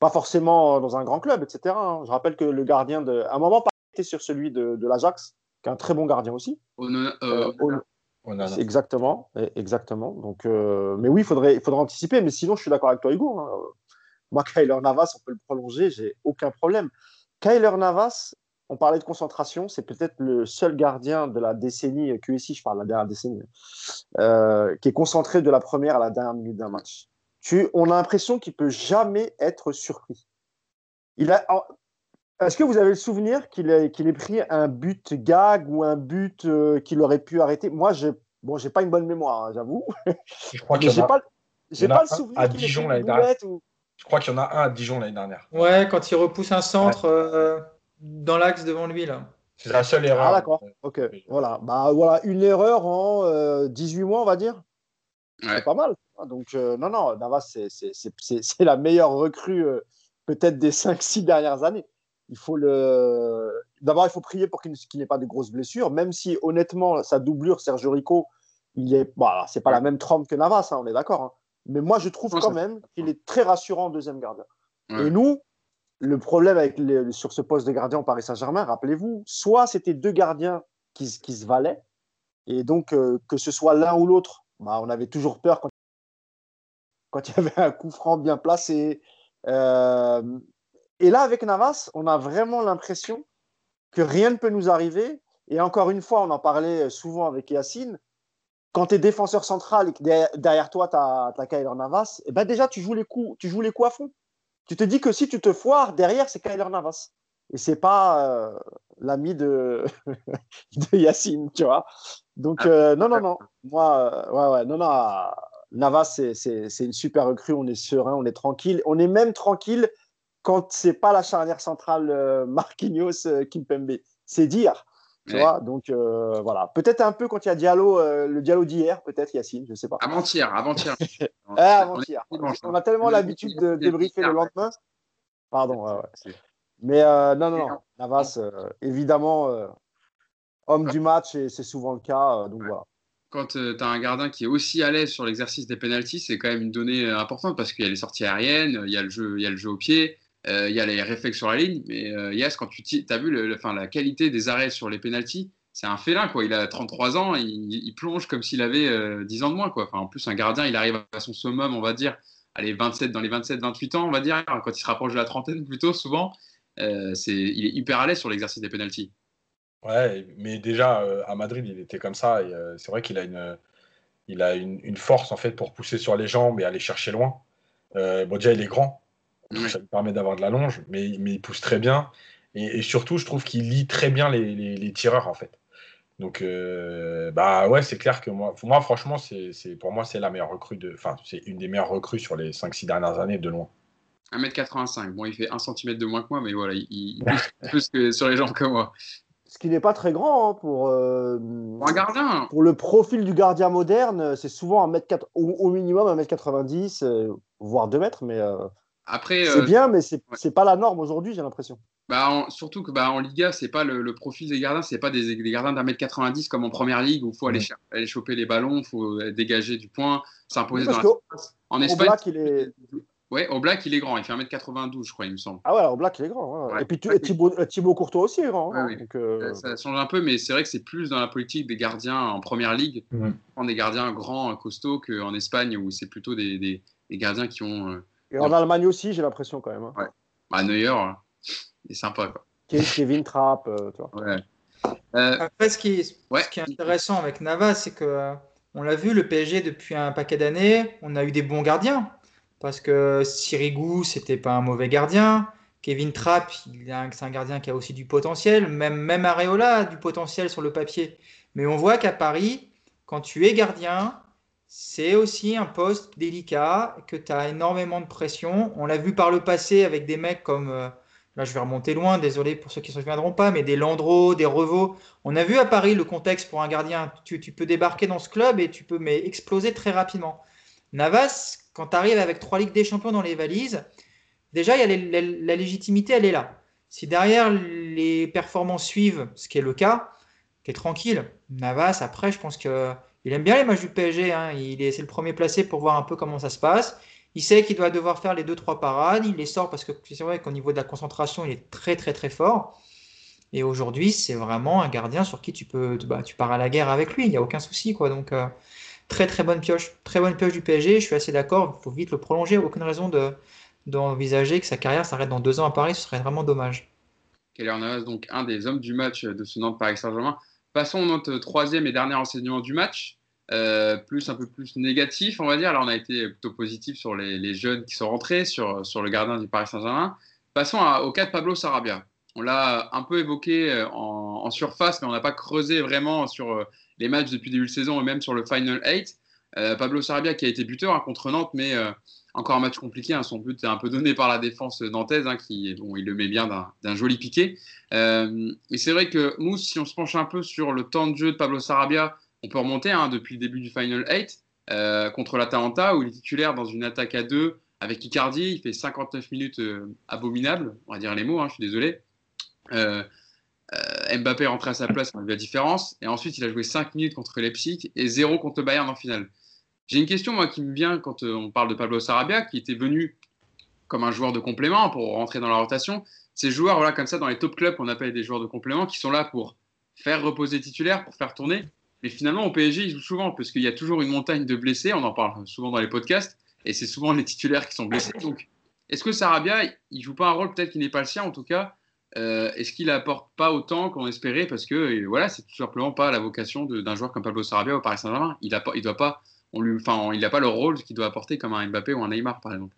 B: pas forcément dans un grand club, etc. Hein. Je rappelle que le gardien de. À un moment, pas était sur celui de, de l'Ajax, qui est un très bon gardien aussi.
A: Euh, euh,
B: exactement, exactement. Donc, euh, mais oui, il faudrait, il faudrait anticiper. Mais sinon, je suis d'accord avec toi, Hugo. Hein. Moi, Kyler Navas, on peut le prolonger, j'ai aucun problème. Kyler Navas, on parlait de concentration, c'est peut-être le seul gardien de la décennie QSI, je parle de la dernière décennie, qui est concentré de la première à la dernière minute d'un match on a l'impression qu'il peut jamais être surpris. Il a, est-ce que vous avez le souvenir qu'il ait, qu'il ait pris un but gag ou un but euh, qu'il aurait pu arrêter? Moi, je bon, j'ai pas une bonne mémoire, hein, j'avoue.
C: Je crois *laughs* qu'il j'ai pas, j'ai pas le souvenir à Dijon l'année dernière. Je crois qu'il y en a un à Dijon l'année dernière.
D: Ouais, quand il repousse un centre euh, dans l'axe devant lui là.
C: C'est la seule erreur.
B: Ah d'accord. Ok. Voilà. Bah voilà, une erreur en 18 euh, mois, on va dire. C'est pas mal. Donc, euh, non, non, Navas, c'est la meilleure recrue euh, peut-être des 5-6 dernières années. Il faut le. D'abord, il faut prier pour qu'il n'ait pas de grosses blessures, même si honnêtement, sa doublure, Sergio Rico, il est. Bon, c'est pas la même trempe que Navas, hein, on est d'accord. Hein. Mais moi, je trouve quand même qu'il est très rassurant en deuxième gardien. Et nous, le problème avec sur ce poste de gardien au Paris Saint-Germain, rappelez-vous, soit c'était deux gardiens qui, se valaient, et donc euh, que ce soit l'un ou l'autre, bah, on avait toujours peur quand il y avait un coup franc bien placé. Euh, et là, avec Navas, on a vraiment l'impression que rien ne peut nous arriver. Et encore une fois, on en parlait souvent avec Yacine. Quand tu es défenseur central et que derrière, toi, tu as, as Navas, et eh ben déjà, tu joues, les coups, tu joues les coups à fond. Tu te dis que si tu te foires, derrière, c'est Kyler Navas. Et c'est pas euh, l'ami de, *laughs* de Yacine, tu vois. Donc, euh, non, non, non. Moi, ouais, ouais, non, non. Navas, c'est une super recrue, on est serein, on est tranquille. On est même tranquille quand c'est pas la charnière centrale Marquinhos Kimpembe. C'est dire. Tu vois, donc voilà. Peut-être un peu quand il y a Diallo, le Diallo d'hier, peut-être Yacine, je sais pas.
A: Avant-hier, avant-hier. *laughs*
B: ah, avant-hier. On, a tellement l'habitude de débriefer le lendemain. Pardon. Ouais, Mais non, non, non. Navas, évidemment, homme du match, et c'est souvent le cas. donc voilà
A: quand tu as un gardien qui est aussi à l'aise sur l'exercice des pénalties, c'est quand même une donnée importante parce qu'il y a les sorties aériennes, il y a le jeu, il y a le jeu au pied, il y a les réflexes sur la ligne. Mais Yes, quand tu as vu le, la qualité des arrêts sur les pénalties, c'est un félin. Quoi. Il a 33 ans, il, plonge comme s'il avait 10 ans de moins. Quoi. En plus, un gardien, il arrive à son summum, on va dire, allez, 27, dans les 27-28 ans, on va dire, quand il se rapproche de la trentaine plutôt, souvent, c'est, il est hyper à l'aise sur l'exercice des pénalties.
C: Ouais, mais déjà euh, à Madrid, il était comme ça. Euh, c'est vrai qu'il a une, il a une, force en fait pour pousser sur les jambes et aller chercher loin. Euh, bon, déjà, il est grand, ça lui permet d'avoir de la longe, mais, mais il pousse très bien. Et, surtout, je trouve qu'il lit très bien les, les, tireurs en fait. Donc, bah ouais, c'est clair que moi, moi franchement, c'est, pour moi, c'est la meilleure recrue de, enfin, c'est une des meilleures recrues sur les 5-6 dernières années de loin.
A: 1m85, bon, il fait 1 cm de moins que moi, mais voilà, il, il pousse *laughs* plus que sur les jambes que moi
B: ce qui n'est pas très grand hein, pour,
A: euh, pour, un gardien.
B: Pour le profil du gardien moderne, c'est souvent un mètre 4, au, au, minimum 1m90, euh, voire 2 mètres. Mais euh, Après, c'est bien, mais c'est n'est pas la norme aujourd'hui, j'ai l'impression.
A: Bah, surtout que bah, en Liga, c'est pas le, profil des gardiens, c'est pas des, des gardiens d'un mètre 90 comme en première ligue où il faut aller, aller, choper les ballons, il faut dégager du point, s'imposer dans la
B: En Espagne, il est...
A: Ouais, au black, il est grand. Il fait 1m92, je crois, il me semble.
B: Ah ouais, au black, il est grand. Et puis Thibaut, Courtois aussi est grand. Hein,
A: euh, ça, change un peu, mais c'est vrai que c'est plus dans la politique des gardiens en première ligue. On des gardiens grands, costauds, qu'en Espagne, où c'est plutôt des, des, gardiens qui ont. Euh,
B: Et en Allemagne aussi, j'ai l'impression quand même. Hein.
A: Ouais. Bah, Neuer, hein, il est sympa. Quoi.
B: Kevin Trapp, euh, tu vois.
D: Ouais. Après, ce qui, est, ce qui est intéressant avec Navas, c'est que on l'a vu, le PSG depuis un paquet d'années, on a eu des bons gardiens parce que Sirigu, c'était pas un mauvais gardien. Kevin Trapp, c'est un gardien qui a aussi du potentiel. Même, même Areola a du potentiel sur le papier. Mais on voit qu'à Paris, quand tu es gardien, c'est aussi un poste délicat, que tu as énormément de pression. On l'a vu par le passé avec des mecs comme, euh, là je vais remonter loin, désolé pour ceux qui ne se souviendront pas, mais des Landreau, des Revaux. On a vu à Paris le contexte pour un gardien. Tu, peux débarquer dans ce club et tu peux mais, exploser très rapidement. Navas, quand tu arrives avec trois Ligues des Champions dans les valises, déjà, y a la, légitimité, elle est là. Si derrière les performances suivent, ce qui est le cas, tu es tranquille. Navas, après, je pense qu'il aime bien les matchs du PSG. Hein. Il est, c'est le premier placé pour voir un peu comment ça se passe. Il sait qu'il doit devoir faire les deux trois parades. Il les sort parce que c'est vrai qu'au niveau de la concentration, il est très très très fort. Et aujourd'hui, c'est vraiment un gardien sur qui tu peux, bah, tu pars à la guerre avec lui. Il n'y a aucun souci quoi. Donc euh, Très très bonne pioche, très bonne pioche du PSG. Je suis assez d'accord. Il faut vite le prolonger. Aucune raison de d'envisager que sa carrière s'arrête dans deux ans à Paris. Ce serait vraiment dommage.
A: Keller Navas, donc un des hommes du match de ce Nantes Paris Saint-Germain. Passons à notre troisième et dernier enseignement du match. Euh, plus un peu plus négatif, on va dire. Alors, on a été plutôt positif sur les, jeunes qui sont rentrés, sur, sur le gardien du Paris Saint-Germain. Passons au cas de Pablo Sarabia. On l'a un peu évoqué euh, en, surface, mais on n'a pas creusé vraiment sur euh, les matchs depuis le début de saison et même sur le Final 8. Euh, Pablo Sarabia qui a été buteur hein, contre Nantes, mais encore un match compliqué. Hein. son but est un peu donné par la défense nantaise, hein, qui bon, il le met bien d'un joli piqué. Euh, mais c'est vrai que Mousse, si on se penche un peu sur le temps de jeu de Pablo Sarabia, on peut remonter depuis le début du Final 8 contre l'Atalanta, où il est titulaire dans une attaque à deux avec Icardi. Il fait 59 minutes abominables, on va dire les mots, je suis désolé. Euh, Mbappé est rentré à sa place, on a vu la différence. Et ensuite, il a joué 5 minutes contre Leipzig et 0 contre Bayern en finale. J'ai une question, moi, qui me vient quand euh, on parle de Pablo Sarabia, qui était venu comme un joueur de complément pour rentrer dans la rotation. Ces joueurs, voilà, comme ça, dans les top clubs, on appelle des joueurs de complément, qui sont là pour faire reposer titulaire, pour faire tourner. Mais finalement, au PSG, ils jouent souvent, parce qu'il y a toujours une montagne de blessés, on en parle souvent dans les podcasts, et c'est souvent les titulaires qui sont blessés. Donc, est-ce que Sarabia, il joue pas un rôle peut-être qui n'est pas le sien, en tout cas, euh, est-ce qu'il apporte pas autant qu'on espérait? Parce que euh, voilà, c'est tout simplement pas la vocation d'un joueur comme Pablo Sarabia au Paris Saint-Germain. Il il doit pas, on il n'a pas le rôle qu'il doit apporter comme un Mbappé ou un Neymar, par exemple.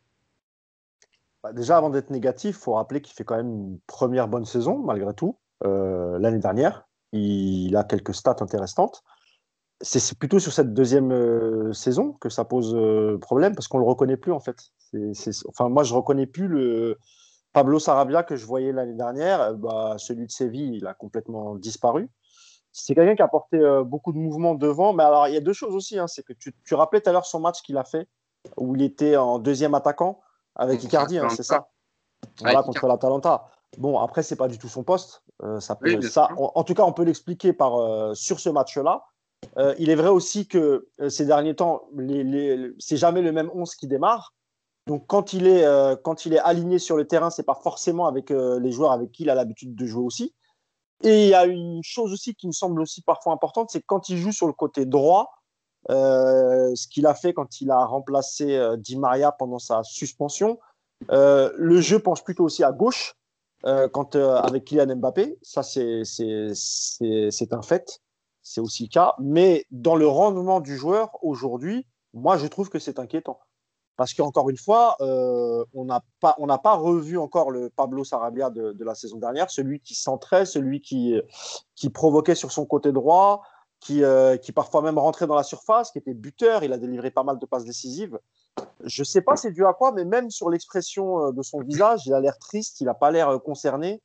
B: Bah, déjà, avant d'être négatif, il faut rappeler qu'il fait quand même une première bonne saison, malgré tout. Euh, l'année dernière, il a quelques stats intéressantes. C'est plutôt sur cette deuxième saison que ça pose problème, parce qu'on le reconnaît plus, en fait. enfin, moi, je reconnais plus le Pablo Sarabia, que je voyais l'année dernière, bah, celui de Séville, il a complètement disparu. C'est quelqu'un qui a apporté beaucoup de mouvements devant. Mais alors, il y a deux choses aussi. Hein, c'est que tu, tu rappelais tout à l'heure son match qu'il a fait, où il était en deuxième attaquant avec Icardi, hein, c'est ça? Voilà, contre l'Atalanta. Bon, après, c'est pas du tout son poste. ça peut, ça, en, tout cas, on peut l'expliquer par sur ce match-là. Euh, il est vrai aussi que euh, ces derniers temps, les, c'est jamais le même 11 qui démarre. Donc quand il est, euh, quand il est aligné sur le terrain, c'est pas forcément avec les joueurs avec qui il a l'habitude de jouer aussi. Et il y a une chose aussi qui me semble aussi parfois importante, c'est quand il joue sur le côté droit, ce qu'il a fait quand il a remplacé Di Maria pendant sa suspension. le jeu penche plutôt aussi à gauche quand, avec Kylian Mbappé. Ça, c'est un fait c'est aussi le cas. Mais dans le rendement du joueur aujourd'hui, moi, je trouve que c'est inquiétant. Parce qu'encore une fois, euh, on n'a pas, revu encore le Pablo Sarabia de, la saison dernière, celui qui centrait, celui qui, qui provoquait sur son côté droit, qui, euh, qui parfois même rentrait dans la surface, qui était buteur, il a délivré pas mal de passes décisives. Je ne sais pas c'est dû à quoi, mais même sur l'expression euh, de son visage, il a l'air triste, il n'a pas l'air concerné.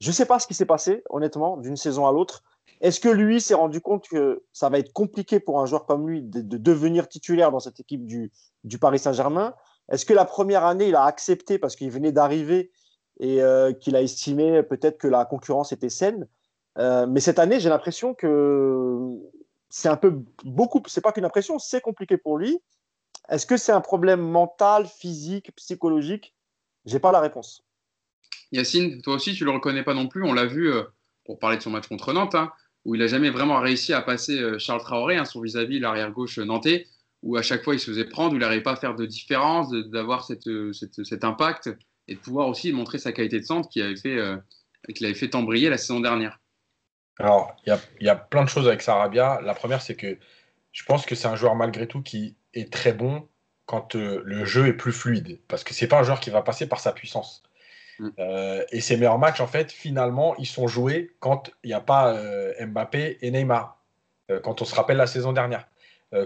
B: Je ne sais pas ce qui s'est passé, honnêtement, d'une saison à l'autre. Est-ce que lui s'est rendu compte que ça va être compliqué pour un joueur comme lui de, devenir titulaire dans cette équipe du, Paris Saint-Germain? Est-ce que la première année, il a accepté parce qu'il venait d'arriver et euh, qu'il a estimé peut-être que la concurrence était saine? Euh, Mais cette année, j'ai l'impression que c'est un peu beaucoup, c'est pas qu'une impression, c'est compliqué pour lui. Est-ce que c'est un problème mental, physique, psychologique? J'ai pas la réponse.
A: Yacine, toi aussi, tu le reconnais pas non plus. On l'a vu. Euh, pour parler de son match contre Nantes, hein, où il n'a jamais vraiment réussi à passer euh, Charles Traoré, hein, son vis-à-vis, l'arrière-gauche nantais, où à chaque fois il se faisait prendre, où il n'arrivait pas à faire de différence, d'avoir euh, cet impact et de pouvoir aussi montrer sa qualité de centre qui avait fait, euh, avait fait la saison dernière.
C: Alors, il y, a, plein de choses avec Sarabia. La première, c'est que je pense que c'est un joueur malgré tout qui est très bon quand le jeu est plus fluide, parce que c'est pas un joueur qui va passer par sa puissance. Mm. Euh, et ces meilleurs matchs, en fait, finalement, ils sont joués quand il n'y a pas euh, Mbappé et Neymar. Euh, quand on se rappelle la saison dernière.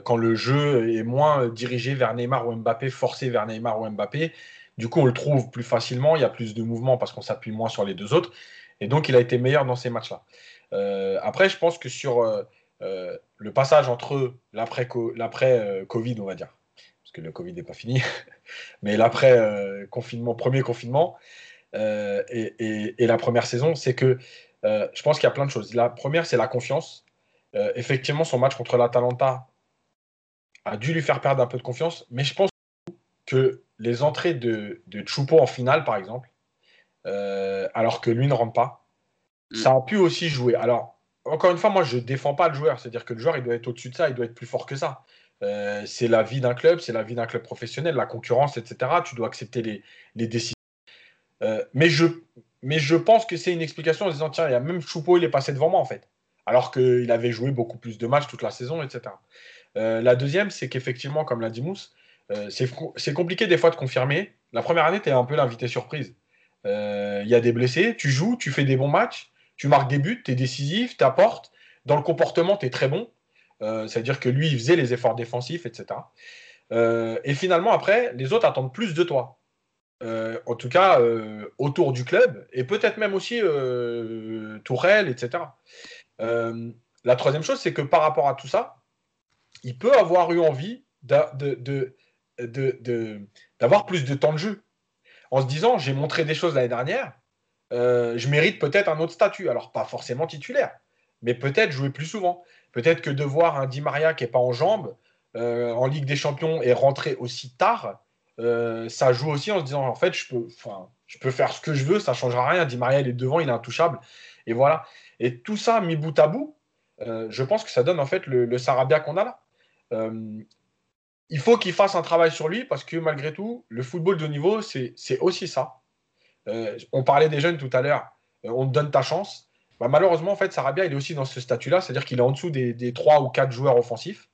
C: quand le jeu est moins dirigé vers Neymar ou Mbappé, forcé vers Neymar ou Mbappé, du coup, on le trouve plus facilement. Il y a plus de mouvements parce qu'on s'appuie moins sur les deux autres. Et donc, il a été meilleur dans ces matchs-là. après, je pense que sur le passage entre l'après-Covid, on va dire, parce que le Covid n'est pas fini, *laughs* mais l'après-confinement, premier confinement, euh, et, la première saison, c'est que euh, je pense qu'il y a plein de choses. La première, c'est la confiance. Euh, effectivement, son match contre l'Atalanta a dû lui faire perdre un peu de confiance, mais je pense que les entrées de, de Choupo en finale, par exemple, alors que lui ne rentre pas, mm. ça a pu aussi jouer. Alors, encore une fois, moi, je ne défends pas le joueur. C'est-à-dire que le joueur, il doit être au-dessus de ça, il doit être plus fort que ça. c'est la vie d'un club, c'est la vie d'un club professionnel, la concurrence, etc. Tu dois accepter les, les décisions euh, mais, je, pense que c'est une explication en disant tiens, même Choupo, il est passé devant moi en fait. Alors qu'il avait joué beaucoup plus de matchs toute la saison, etc. Euh, la deuxième, c'est qu'effectivement, comme l'a dit Mousse, euh, c'est compliqué des fois de confirmer. La première année, tu es un peu l'invité surprise. Il y a des blessés, tu joues, tu fais des bons matchs, tu marques des buts, tu es décisif, tu apportes. Dans le comportement, tu es très bon. C'est-à-dire que lui, il faisait les efforts défensifs, etc. et finalement, après, les autres attendent plus de toi. Euh, en tout cas euh, autour du club, et peut-être même aussi euh, Tourelle, etc. la troisième chose, c'est que par rapport à tout ça, il peut avoir eu envie d'avoir plus de temps de jeu. En se disant, j'ai montré des choses l'année dernière, je mérite peut-être un autre statut. Alors, pas forcément titulaire, mais peut-être jouer plus souvent. Peut-être que de voir un Di Maria qui n'est pas en jambes en Ligue des Champions et rentrer aussi tard, euh, ça joue aussi en se disant en fait je peux, je peux faire ce que je veux, ça changera rien. Di Maria il est devant, il est intouchable et voilà. Et tout ça mis bout à bout, euh, je pense que ça donne en fait le, Sarabia qu'on a là. Euh, il faut qu'il fasse un travail sur lui parce que malgré tout, le football de niveau c'est aussi ça. on parlait des jeunes tout à l'heure, on te donne ta chance. Bah, malheureusement en fait Sarabia il est aussi dans ce statut-là, c'est-à-dire qu'il est en dessous des, des 3 ou 4 joueurs offensifs.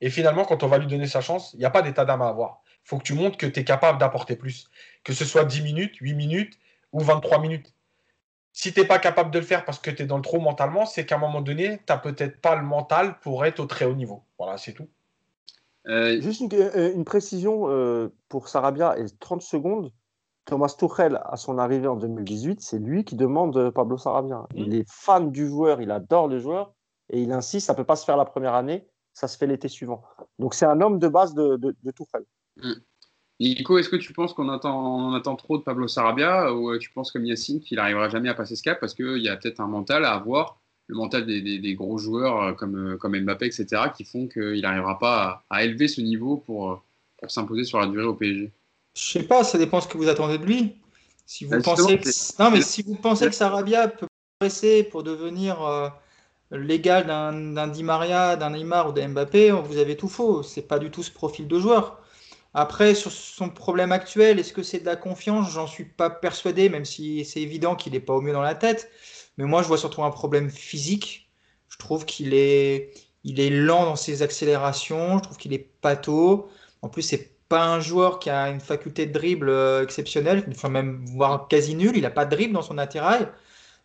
C: Et finalement, quand on va lui donner sa chance, il n'y a pas d'état d'âme à avoir faut que tu montres que tu es capable d'apporter plus. Que ce soit 10 minutes, 8 minutes ou 23 minutes. Si tu n'es pas capable de le faire parce que tu es dans le trop mentalement, c'est qu'à un moment donné, tu n'as peut-être pas le mental pour être au très haut niveau. Voilà, c'est tout.
B: Euh, Juste une, euh, précision euh, pour Sarabia et 30 secondes. Thomas Tuchel, à son arrivée en 2018, c'est lui qui demande Pablo Sarabia. Il est fan du joueur, il adore le joueur et il insiste, ça ne peut pas se faire la première année, ça se fait l'été suivant. Donc c'est un homme de base de, de, de Tuchel.
A: Mm. Nico, est-ce que tu penses qu'on attend, on attend trop de Pablo Sarabia ou tu penses comme Yacine qu'il n'arrivera jamais à passer ce cap parce qu'il y a peut-être un mental à avoir, le mental des, des, des gros joueurs comme, comme Mbappé, etc., qui font qu'il n'arrivera pas à, à, élever ce niveau pour, pour s'imposer sur la durée au PSG
D: Je sais pas, ça dépend ce que vous attendez de lui. Si vous, pensez que, non, mais si vous pensez que Sarabia peut progresser pour devenir euh, l'égal d'un Di Maria, d'un Neymar ou d'un Mbappé, vous avez tout faux. C'est pas du tout ce profil de joueur. Après, sur son problème actuel, est-ce que c'est de la confiance? J'en suis pas persuadé, même si c'est évident qu'il n'est pas au mieux dans la tête. Mais moi, je vois surtout un problème physique. Je trouve qu'il est, il est lent dans ses accélérations. Je trouve qu'il est pâteau. En plus, c'est pas un joueur qui a une faculté de dribble euh, exceptionnelle, enfin même voire quasi nul. Il n'a pas de dribble dans son attirail.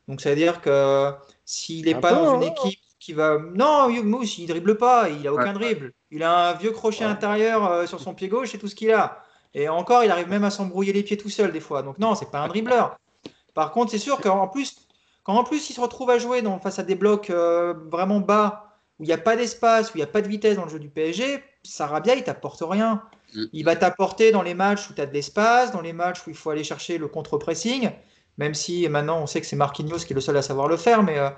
D: Donc ça veut dire que s'il n'est pas dans une hein. équipe qui va. Non, Mousse, il dribble pas, il a aucun dribble. Il a un vieux crochet intérieur euh, sur son pied gauche et tout ce qu'il a. Et encore, il arrive même à s'embrouiller les pieds tout seul des fois. Donc non, c'est pas un dribbleur. Par contre, c'est sûr qu'en plus, quand en plus il se retrouve à jouer dans, face à des blocs euh, vraiment bas, où il n'y a pas d'espace, où il n'y a pas de vitesse dans le jeu du PSG, Sarabia, il t'apporte rien. Mm. Il va t'apporter dans les matchs où tu as de l'espace, dans les matchs où il faut aller chercher le contre-pressing, même si maintenant on sait que c'est Marquinhos qui est le seul à savoir le faire, mais euh,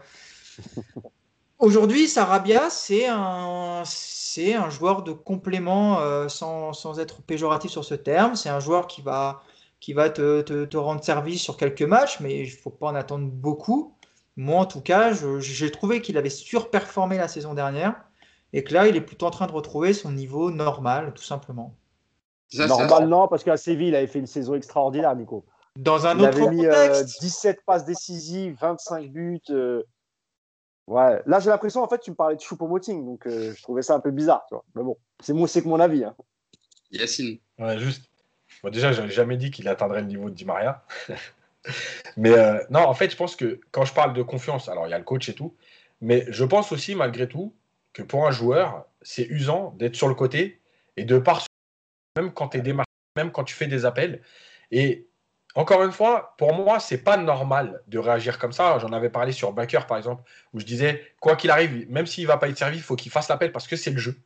D: aujourd'hui, Sarabia, c'est un, c'est un joueur de complément euh, sans, sans, être péjoratif sur ce terme. C'est un joueur qui va, qui va te, te, te rendre service sur quelques matchs, mais il ne faut pas en attendre beaucoup. Moi, en tout cas, j'ai trouvé qu'il avait surperformé la saison dernière et que là, il est plutôt en train de retrouver son niveau normal, tout simplement.
B: normal, non, parce qu'à Séville, il avait fait une saison extraordinaire, Nico.
D: Dans un il autre avait mis,
B: euh, 17 passes décisives, 25 buts. Euh... Ouais, là, j'ai l'impression, en fait, tu me parlais de Choupo-Moting, donc euh, je trouvais ça un peu bizarre, tu vois. Mais bon, c'est que mon avis. Hein.
A: Yacine.
C: Ouais, juste. Bon, déjà, j'avais jamais dit qu'il atteindrait le niveau de Di Maria. *laughs* mais euh, non, en fait, je pense que quand je parle de confiance, alors il y a le coach et tout, mais je pense aussi, malgré tout, que pour un joueur, c'est usant d'être sur le côté et de par même quand tu es démarqué, même quand tu fais des appels. Et encore une fois, pour moi, c'est pas normal de réagir comme ça. J'en avais parlé sur Baker, par exemple, où je disais, quoi qu'il arrive, même s'il va pas être servi, il faut qu'il fasse l'appel parce que c'est le jeu.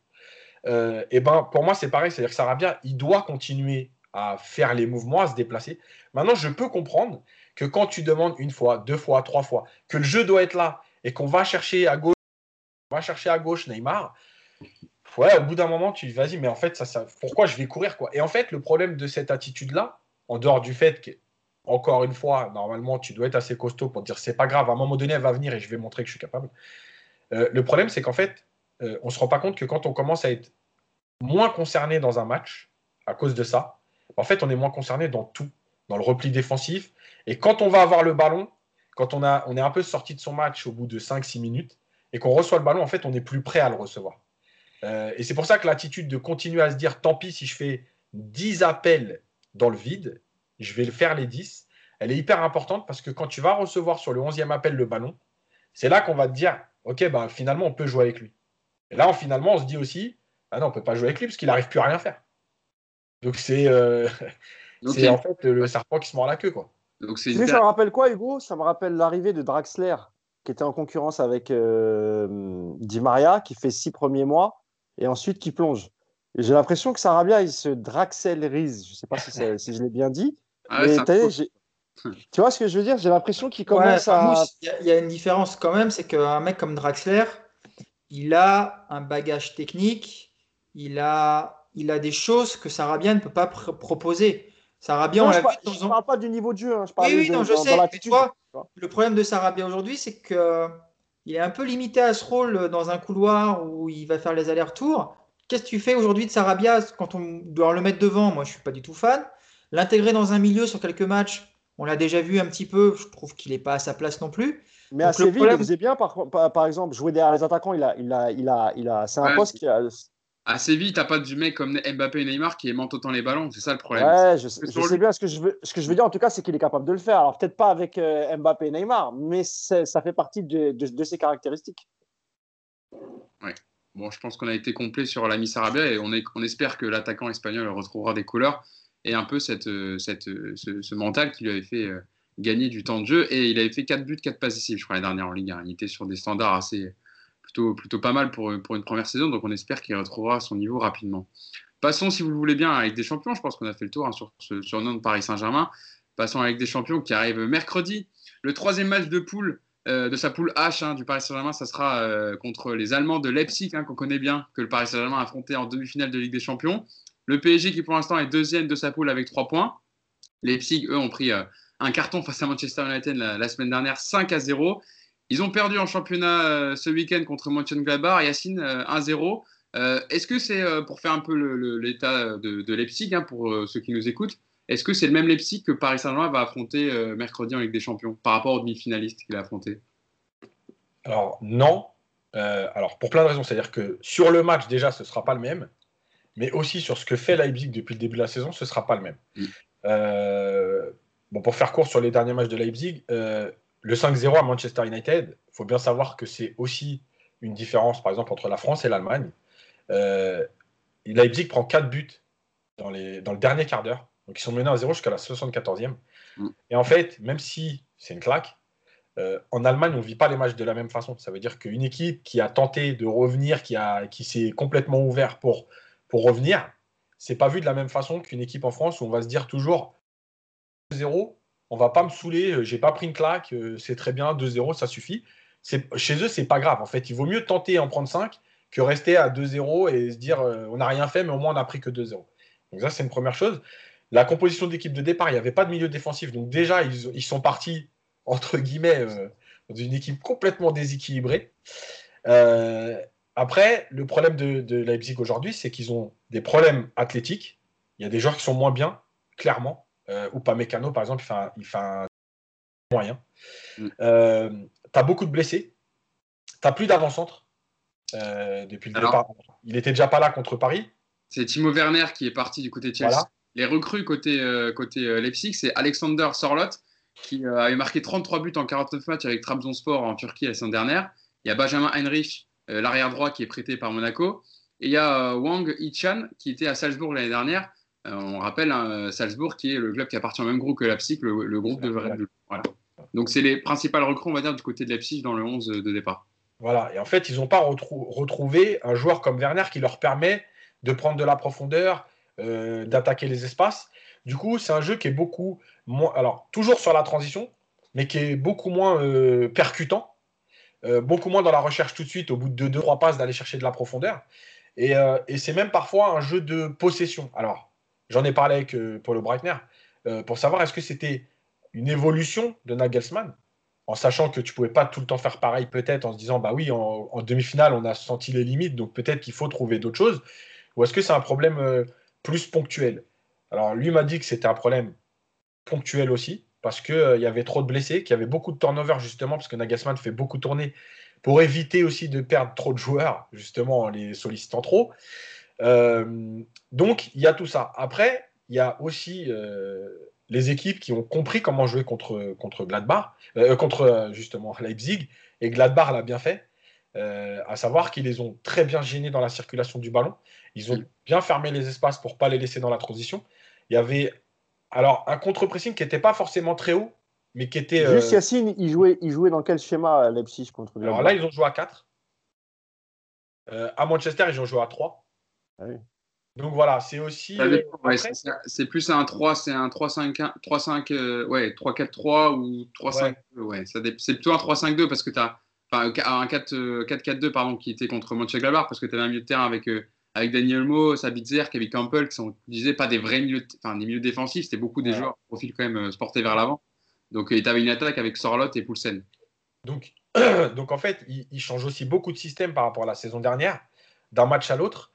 C: Euh, et ben, pour moi, c'est pareil. C'est-à-dire que Sarabia, il doit continuer à faire les mouvements, à se déplacer. Maintenant, je peux comprendre que quand tu demandes une fois, deux fois, trois fois, que le jeu doit être là et qu'on va chercher à gauche va chercher à gauche Neymar. Ouais, au bout d'un moment, tu dis, vas-y, mais en fait, ça, ça, pourquoi je vais courir quoi? Et en fait, le problème de cette attitude-là, en dehors du fait que, encore une fois, normalement, tu dois être assez costaud pour dire, c'est pas grave, à un moment donné, elle va venir et je vais montrer que je suis capable. Euh, le problème, c'est qu'en fait, euh, on se rend pas compte que quand on commence à être moins concerné dans un match, à cause de ça, en fait, on est moins concerné dans tout, dans le repli défensif. Et quand on va avoir le ballon, quand on, a, on est un peu sorti de son match au bout de 5-6 minutes, et qu'on reçoit le ballon, en fait, on est plus prêt à le recevoir. Euh, et c'est pour ça que l'attitude de continuer à se dire tant pis si je fais 10 appels dans le vide, je vais le faire les 10, elle est hyper importante parce que quand tu vas recevoir sur le 11e appel le ballon, c'est là qu'on va te dire ok, bah, finalement, on peut jouer avec lui. Et là, finalement, on se dit aussi ah non, on ne peut pas jouer avec lui parce qu'il n'arrive plus à rien faire. Donc c'est euh, *laughs* en fait le serpent qui se mord la queue. Quoi.
B: Donc, ça me rappelle quoi, Hugo? Ça me rappelle l'arrivée de Draxler qui était en concurrence avec euh, Di Maria, qui fait six premiers mois, et ensuite qui plonge. J'ai l'impression que Sarabia, il se draxellerise. Je ne sais pas si, *laughs* si je l'ai bien dit. Ah tu vois ce que je veux dire? J'ai l'impression qu'il commence à.
D: Il y, a une différence quand même, c'est qu'un mec comme Draxler, il a un bagage technique, il a, il a des choses que Sarabia ne peut pas proposer. Sarabia, on
B: l'a Je ne parle pas du niveau de jeu, hein, je parle
D: oui, oui, non, je sais, le problème de Sarabia aujourd'hui, c'est qu'il est un peu limité à ce rôle dans un couloir où il va faire les allers-retours. Qu'est-ce que tu fais aujourd'hui de Sarabia quand on doit le mettre devant? Moi, je ne suis pas du tout fan. L'intégrer dans un milieu sur quelques matchs, on l'a déjà vu un petit peu. Je trouve qu'il n'est pas à sa place non plus.
B: Mais à Séville, il faisait bien, par, par, exemple, jouer derrière les attaquants. Il a, il a, il a, il a, c'est un poste qui a,
A: à Séville, t'as pas du mec comme Mbappé et Neymar qui aimant autant les ballons. C'est ça le problème.
B: Ouais, je, sais, bien ce que je veux. Ce que je veux dire, en tout cas, c'est qu'il est capable de le faire. Alors peut-être pas avec euh, Mbappé et Neymar, mais ça fait partie de, de, ses caractéristiques.
A: Ouais. Bon, je pense qu'on a été complet sur l'ami Sarabia et on, espère que l'attaquant espagnol retrouvera des couleurs. et un peu cette, cette, ce, mental qui lui avait fait gagner du temps de jeu. Et il avait fait 4 buts, 4 passes décisives, je crois, la dernière en Ligue 1. Il était sur des standards assez plutôt, plutôt pas mal pour, pour une première saison, donc on espère qu'il retrouvera son niveau rapidement. Passons, si vous le voulez bien, avec des champions. Je pense qu'on a fait le tour hein, sur ce surnom de Paris Saint-Germain. Passons avec des champions qui arrivent mercredi. Le troisième match de poule euh, de sa poule H hein, du Paris Saint-Germain, ça sera euh, contre les Allemands de Leipzig, hein, qu'on connaît bien, que le Paris Saint-Germain a affronté en demi-finale de Ligue des Champions. Le PSG qui pour l'instant est deuxième de sa poule avec trois points. Leipzig, eux, ont pris euh, un carton face à Manchester United la, semaine dernière, 5 à 0. Ils ont perdu en championnat ce week-end contre Mönchengladbach, Yacine 1-0. Est-ce que c'est pour faire un peu l'état de, de, Leipzig, hein, pour ceux qui nous écoutent, est-ce que c'est le même Leipzig que Paris Saint-Germain va affronter euh, mercredi en Ligue des Champions par rapport aux demi-finalistes qu'il a affronté?
C: Alors non. Euh, alors pour plein de raisons, c'est-à-dire que sur le match déjà ce ne sera pas le même, mais aussi sur ce que fait Leipzig depuis le début de la saison, ce ne sera pas le même. Mm. Euh, bon, pour faire court sur les derniers matchs de Leipzig, le 5-0 à Manchester United, il faut bien savoir que c'est aussi une différence, par exemple, entre la France et l'Allemagne. Leipzig prend 4 buts dans, les, dans le dernier quart d'heure. Donc ils sont menés à 0 jusqu'à la 74e. Mm. Et en fait, même si c'est une claque, euh, en Allemagne, on ne vit pas les matchs de la même façon. Ça veut dire qu'une équipe qui a tenté de revenir, qui, a, qui s'est complètement ouvert pour, pour revenir, c'est pas vu de la même façon qu'une équipe en France où on va se dire toujours 0, on va pas me saouler, euh, j'ai pas pris une claque, euh, c'est très bien, 2-0, ça suffit. Chez eux, c'est pas grave. En fait, il vaut mieux tenter en prendre 5 que rester à 2-0 et se dire on n'a rien fait, mais au moins on n'a pris que 2-0. Donc ça, c'est une première chose. La composition d'équipe de départ, il n'y avait pas de milieu défensif. Donc déjà, ils, sont partis, entre guillemets, euh, dans une équipe complètement déséquilibrée. Euh, après, le problème de, de Leipzig aujourd'hui, c'est qu'ils ont des problèmes athlétiques. Il y a des joueurs qui sont moins bien, clairement. Euh, ou pas Mécano, par exemple, il fait un, moyen. Mm. tu as beaucoup de blessés. Tu n'as plus d'avant-centre depuis le départ. Il n'était déjà pas là contre Paris.
A: C'est Timo Werner qui est parti du côté de Chelsea. Les recrues côté, euh, côté euh, Leipzig, c'est Alexander Sorlot, qui euh, avait marqué 33 buts en 49 matchs avec Trabzonspor en Turquie la semaine dernière. Il y a Benjamin Heinrich, l'arrière droit, qui est prêté par Monaco. Et il y a Wang Ichan, qui était à Salzbourg l'année dernière. on rappelle hein, Salzbourg, qui est le club qui appartient au même groupe que Leipzig, le, le groupe de Red Voilà. Donc c'est les principales recrues, on va dire, du côté de Leipzig dans le 11 de départ.
C: Voilà, et en fait, ils n'ont pas retrouvé un joueur comme Werner qui leur permet de prendre de la profondeur, euh, d'attaquer les espaces. Du coup, c'est un jeu qui est beaucoup moins. Alors, toujours sur la transition, mais qui est beaucoup moins euh, percutant, euh, beaucoup moins dans la recherche tout de suite, au bout de 2-3 passes, d'aller chercher de la profondeur. Et, c'est même parfois un jeu de possession. Alors, j'en ai parlé avec Paulo Breitner pour savoir est-ce que c'était une évolution de Nagelsmann en sachant que tu pouvais pas tout le temps faire pareil, peut-être en se disant bah oui, en, en demi-finale, on a senti les limites, donc peut-être qu'il faut trouver d'autres choses. Ou est-ce que c'est un problème plus ponctuel. Alors lui m'a dit que c'était un problème ponctuel aussi, parce qu'il euh, y avait trop de blessés, qu'il y avait beaucoup de turnover justement, parce que Nagasman fait beaucoup tourner pour éviter aussi de perdre trop de joueurs, justement en les sollicitant trop. Euh, donc il y a tout ça. Après, il y a aussi euh, les équipes qui ont compris comment jouer contre, contre Gladbach, contre justement Leipzig, et Gladbach l'a bien fait. À savoir qu'ils les ont très bien gênés dans la circulation du ballon. Ils ont bien fermé les espaces pour ne pas les laisser dans la transition. Il y avait alors un contre-pressing qui n'était pas forcément très haut, mais qui était.
B: Juste euh, Yacine, il jouait, il jouait dans quel schéma Leipzig contre
C: Alors là, ils ont joué à 4. Euh, à Manchester, ils ont joué à 3. Ah Donc voilà, c'est aussi. Euh,
A: c'est plus un 3, c'est un 3-5, 3-5, ouais, 3-4-3 ou 3-5. Ouais. c'est plutôt un 3-5-2 parce que tu as. Enfin, un 4-4-2, pardon, qui était contre Mönchengladbach parce que tu avais un milieu de terrain avec avec Daniel Mo, Sabitzer, Kevin Campbell, qui sont, disais, pas des vrais milieux, enfin des milieux défensifs, c'était beaucoup des joueurs profil quand même euh, sportés vers l'avant. Donc il avait une attaque avec Sorlot et Poulsen.
C: Donc, *clears throat* donc en fait, il, change aussi beaucoup de système par rapport à la saison dernière, d'un match à l'autre.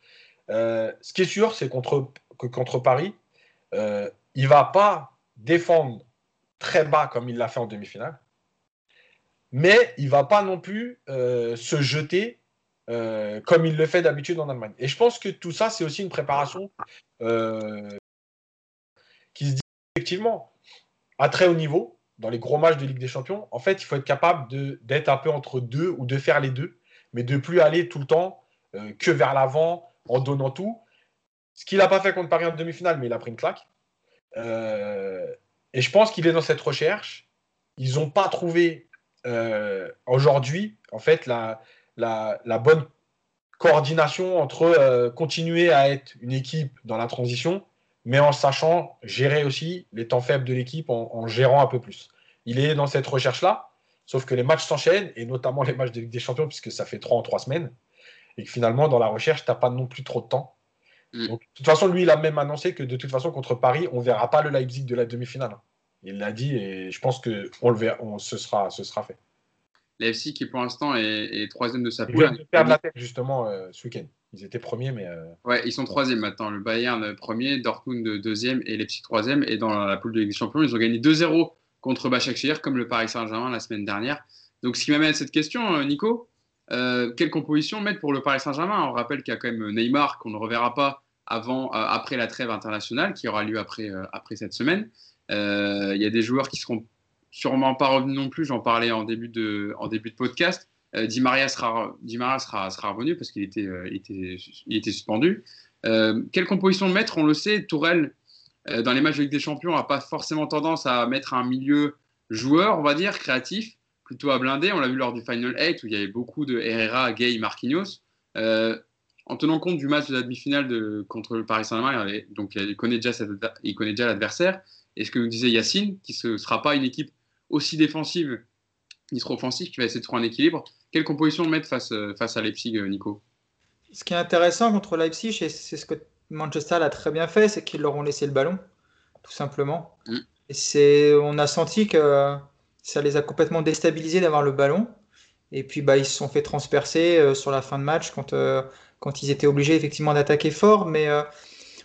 C: Euh, ce qui est sûr, c'est contre, que contre Paris, euh, il ne va pas défendre très bas comme il l'a fait en demi-finale, mais il ne va pas non plus se jeter euh, comme il le fait d'habitude en Allemagne. Et je pense que tout ça, c'est aussi une préparation euh, qui se dit effectivement à très haut niveau, dans les gros matchs de Ligue des Champions, en fait, il faut être capable d'être un peu entre deux ou de faire les deux, mais de plus aller tout le temps euh, que vers l'avant en donnant tout. Ce qu'il n'a pas fait contre Paris en demi-finale, mais il a pris une claque. et je pense qu'il est dans cette recherche. Ils n'ont pas trouvé aujourd'hui, en fait, la, la, la, bonne coordination entre continuer à être une équipe dans la transition, mais en sachant gérer aussi les temps faibles de l'équipe, en, gérant un peu plus. Il est dans cette recherche-là, sauf que les matchs s'enchaînent, et notamment les matchs de Ligue des Champions, puisque ça fait trois en trois semaines, et que finalement, dans la recherche, tu n'as pas non plus trop de temps. Mm. de toute façon, lui, il a même annoncé que de toute façon, contre Paris, on ne verra pas le Leipzig de la demi-finale. Il l'a dit, et je pense que on le verra, on, ce, sera, ce sera fait.
A: L'AFC qui pour l'instant est, troisième de sa poule.
C: Ils perdre la tête justement euh, ce week-end. Ils étaient premiers, mais. Euh,
A: ouais, ils sont troisième maintenant. Le Bayern euh, premier, Dortmund deuxième et Leipzig troisième. Et dans la poule de Ligue des Champions, ils ont gagné 2-0 contre Başakşehir, comme le Paris Saint-Germain la semaine dernière. Donc, ce qui m'amène à cette question, Nico, quelle composition mettre pour le Paris Saint-Germain? On rappelle qu'il y a quand même Neymar qu'on ne reverra pas avant, après la trêve internationale qui aura lieu après, après cette semaine. Il y a des joueurs qui seront sûrement pas revenu non plus, j'en parlais en début de, en début de podcast. Euh, Di Maria sera, Di Maria sera, sera revenu parce qu'il était, euh, était, il était suspendu. Euh, quelle composition mettre On le sait, Tourelle, dans les matchs de Ligue des Champions, n'a pas forcément tendance à mettre un milieu joueur, on va dire, créatif, plutôt à blinder. On l'a vu lors du Final 8 où il y avait beaucoup de Herrera, Gay, Marquinhos. en tenant compte du match de la demi-finale contre le Paris Saint-Germain, donc il connaît déjà l'adversaire. Et ce que nous disait Yacine, qui ne sera pas une équipe aussi défensive ni trop offensive qui va essayer de trouver un équilibre. Quelle composition mettre face, euh, face à Leipzig, euh, Nico?
D: Ce qui est intéressant contre Leipzig, et c'est ce que Manchester a très bien fait, c'est qu'ils leur ont laissé le ballon, tout simplement. Mm. Et c'est, on a senti que ça les a complètement déstabilisés d'avoir le ballon. Et puis bah, ils se sont fait transpercer euh, sur la fin de match quand, quand ils étaient obligés effectivement d'attaquer fort. Mais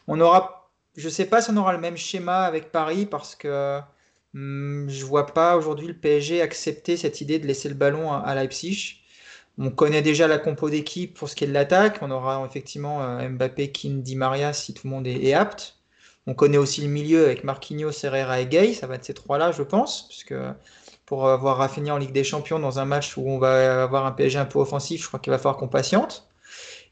D: on aura, je ne sais pas si on aura le même schéma avec Paris parce que Hmm, je vois pas aujourd'hui le PSG accepter cette idée de laisser le ballon à, Leipzig. On connaît déjà la compo d'équipe pour ce qui est de l'attaque. On aura effectivement euh, Mbappé, Kim, Di Maria si tout le monde est, apte. On connaît aussi le milieu avec Marquinhos, Herrera et Gay. Ça va être ces trois-là, je pense, puisque pour avoir Rafinha en Ligue des Champions dans un match où on va avoir un PSG un peu offensif, je crois qu'il va falloir qu'on patiente.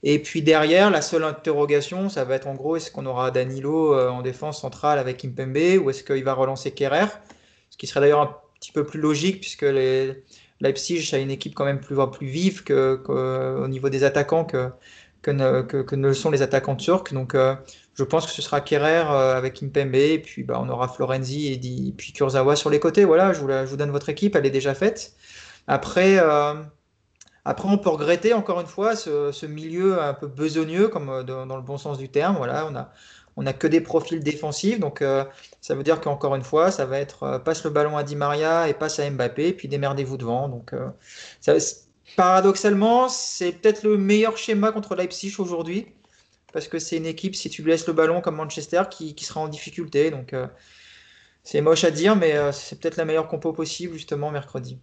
D: Et puis derrière, la seule interrogation, ça va être en gros, est-ce qu'on aura Danilo euh, en défense centrale avec Kimpembe ou est-ce qu'il va relancer Kerrer? Ce qui serait d'ailleurs un petit peu plus logique puisque les, Leipzig a une équipe quand même plus, plus vive que, au niveau des attaquants que, ne, ne sont les attaquants turcs. Donc euh, je pense que ce sera Kerrer euh, avec Kimpembe et puis bah, on aura Florenzi et, puis Kurzawa sur les côtés. Voilà, je vous, donne votre équipe, elle est déjà faite. Après... Après, on peut regretter encore une fois ce, milieu un peu besogneux, comme euh, dans, le bon sens du terme. Voilà, on a, on que des profils défensifs, donc euh, ça veut dire qu'encore une fois, ça va être euh, passe le ballon à Di Maria et passe à Mbappé, puis démerdez-vous devant. Donc, paradoxalement, c'est peut-être le meilleur schéma contre Leipzig aujourd'hui, parce que c'est une équipe, si tu laisses le ballon comme Manchester, qui, qui sera en difficulté. Donc, c'est moche à dire, mais c'est peut-être la meilleure compo possible justement mercredi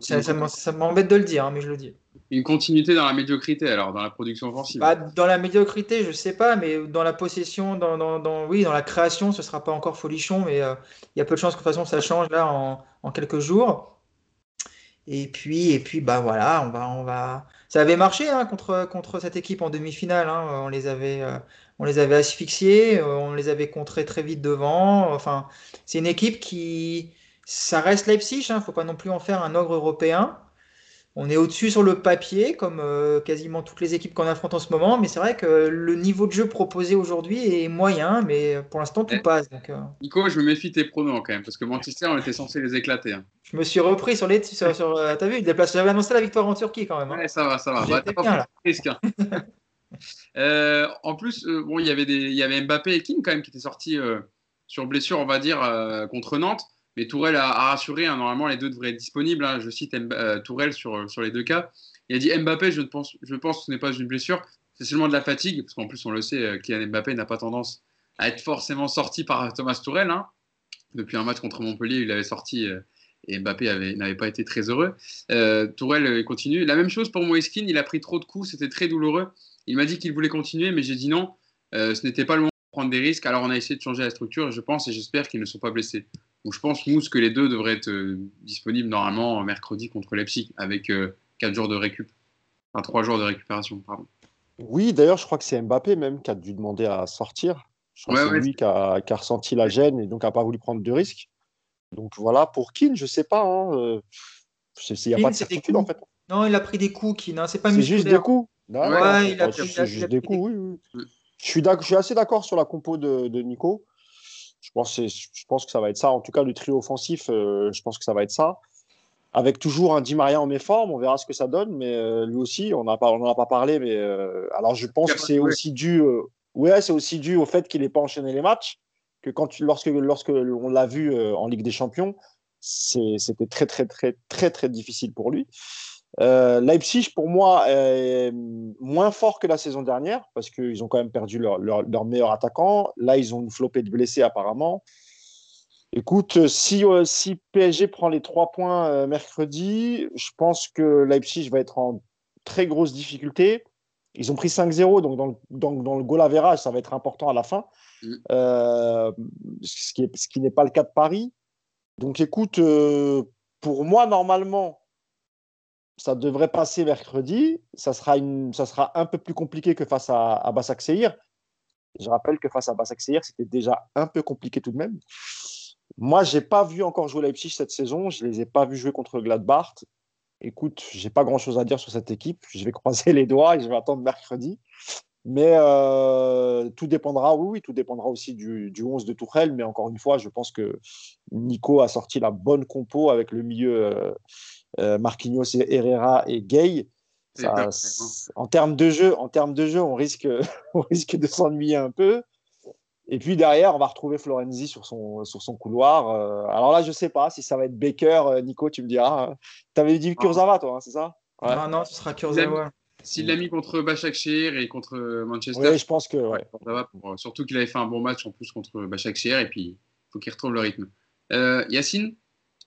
D: ça, m'embête de le dire, hein, mais je le dis.
A: Une continuité dans la médiocrité, alors, dans la production offensive
D: bah, Dans la médiocrité, je sais pas, mais dans la possession, dans, dans, oui, dans la création, ce sera pas encore folichon, mais euh, il y a peu de chances que de toute façon ça change là en, quelques jours. Et puis, et puis bah voilà, on va, on va... ça avait marché hein, contre, contre cette équipe en demi-finale. Hein. on, les avait, euh, on les avait asphyxiés, euh, on les avait contrés très vite devant. Enfin, c'est une équipe qui ça reste Leipzig, il hein, ne faut pas non plus en faire un ogre européen. On est au-dessus sur le papier, comme euh, quasiment toutes les équipes qu'on affronte en ce moment, mais c'est vrai que le niveau de jeu proposé aujourd'hui est moyen, mais pour l'instant tout eh, passe. Euh.
A: Nico, je me méfie tes pronoms quand même, parce que Manchester, on était censé les éclater. Hein.
D: Je me suis repris sur les. Sur, sur, euh, T'as vu, j'avais annoncé la victoire en Turquie quand même.
A: Hein. ça va, ça va. Bah, pas *laughs* risque, *laughs* en plus, bon, il y avait des, il y avait Mbappé et Kim quand même qui étaient sortis sur blessure, on va dire, contre Nantes. Mais Tourelle a, rassuré, hein, normalement les deux devraient être disponibles. Hein. je cite euh, Tourelle sur, sur les deux cas. Il a dit Mbappé, je pense, je pense que ce n'est pas une blessure, c'est seulement de la fatigue, parce qu'en plus on le sait, euh, Kylian Mbappé n'a pas tendance à être forcément sorti par Thomas Tourelle. Hein. Depuis un match contre Montpellier, il avait sorti euh, et Mbappé n'avait pas été très heureux. Tourelle continue. La même chose pour Moeskin, il a pris trop de coups, c'était très douloureux. Il m'a dit qu'il voulait continuer, mais j'ai dit non, ce n'était pas le moment de prendre des risques. Alors on a essayé de changer la structure, je pense, et j'espère qu'ils ne sont pas blessés. Donc je pense, Mousse, que les deux devraient être euh, disponibles normalement mercredi contre Leipzig avec 4 euh, jours de récup. Enfin, 3 jours de récupération, pardon.
B: Oui, d'ailleurs, je crois que c'est Mbappé même qui a dû demander à sortir. Je crois que c'est lui qui a, qui a, ressenti la gêne et donc n'a pas voulu prendre de risques. Donc voilà, pour Keane, je sais pas. Hein, il n'y a pas de certitude en fait.
D: Non, il a pris des coups, Keane. Hein, c'est pas
B: C'est juste des coups.
D: Ouais, il a
B: pris, juste des coups, oui. oui. Je suis, je suis assez d'accord sur la compo de, de Nico. Je pense, je pense, que ça va être ça. En tout cas, le trio offensif, euh, je pense que ça va être ça. Avec toujours un Di Maria en méforme, on verra ce que ça donne. Mais euh, lui aussi, on n'en a pas parlé. Mais euh, alors, je pense que c'est aussi dû. ouais, c'est aussi dû au fait qu'il n'ait pas enchaîné les matchs. Que quand tu, lorsque, lorsque on l'a vu en Ligue des Champions, c'était très, très, très, très, très difficile pour lui. Euh, Leipzig, pour moi, est moins fort que la saison dernière parce qu'ils ont quand même perdu leur, leur, meilleur attaquant. Là, ils ont une flopée de blessés apparemment. Écoute, si, euh, si PSG prend les trois points euh, mercredi, je pense que Leipzig va être en très grosse difficulté. Ils ont pris 5-0, donc dans le, dans, dans le goal average, ça va être important à la fin, mm. ce qui n'est pas le cas de Paris. Donc écoute, pour moi, normalement, ça devrait passer mercredi. Ça sera, une, ça sera un peu plus compliqué que face à, à Bassak. Je rappelle que face à Bassak Seir, c'était déjà un peu compliqué tout de même. Moi, je n'ai pas vu encore jouer Leipzig cette saison. Je ne les ai pas vus jouer contre Gladbach. Écoute, j'ai pas grand-chose à dire sur cette équipe. Je vais *laughs* croiser les doigts et je vais attendre mercredi. Mais euh, tout dépendra, oui, oui, tout dépendra aussi du, du 11 de Tourelle. Mais encore une fois, je pense que Nico a sorti la bonne compo avec le milieu euh, euh, Marquinhos, Herrera et Gay. en termes de jeu, en termes de jeu, on risque, *laughs* on risque de s'ennuyer un peu. Et puis derrière, on va retrouver Florenzi sur son, sur son couloir. Euh, alors là, je sais pas si ça va être Baker, euh, Nico, tu me diras. Tu avais dit Kurzawa, toi, hein, c'est ça?
D: Ah non, ce sera Kurzawa.
A: S'il l'a mis contre Başakşehir et contre Manchester.
B: Oui, je pense que. Ouais.
A: surtout qu'il avait fait un bon match en plus contre Başakşehir et puis il faut qu'il retrouve le rythme. Yacine?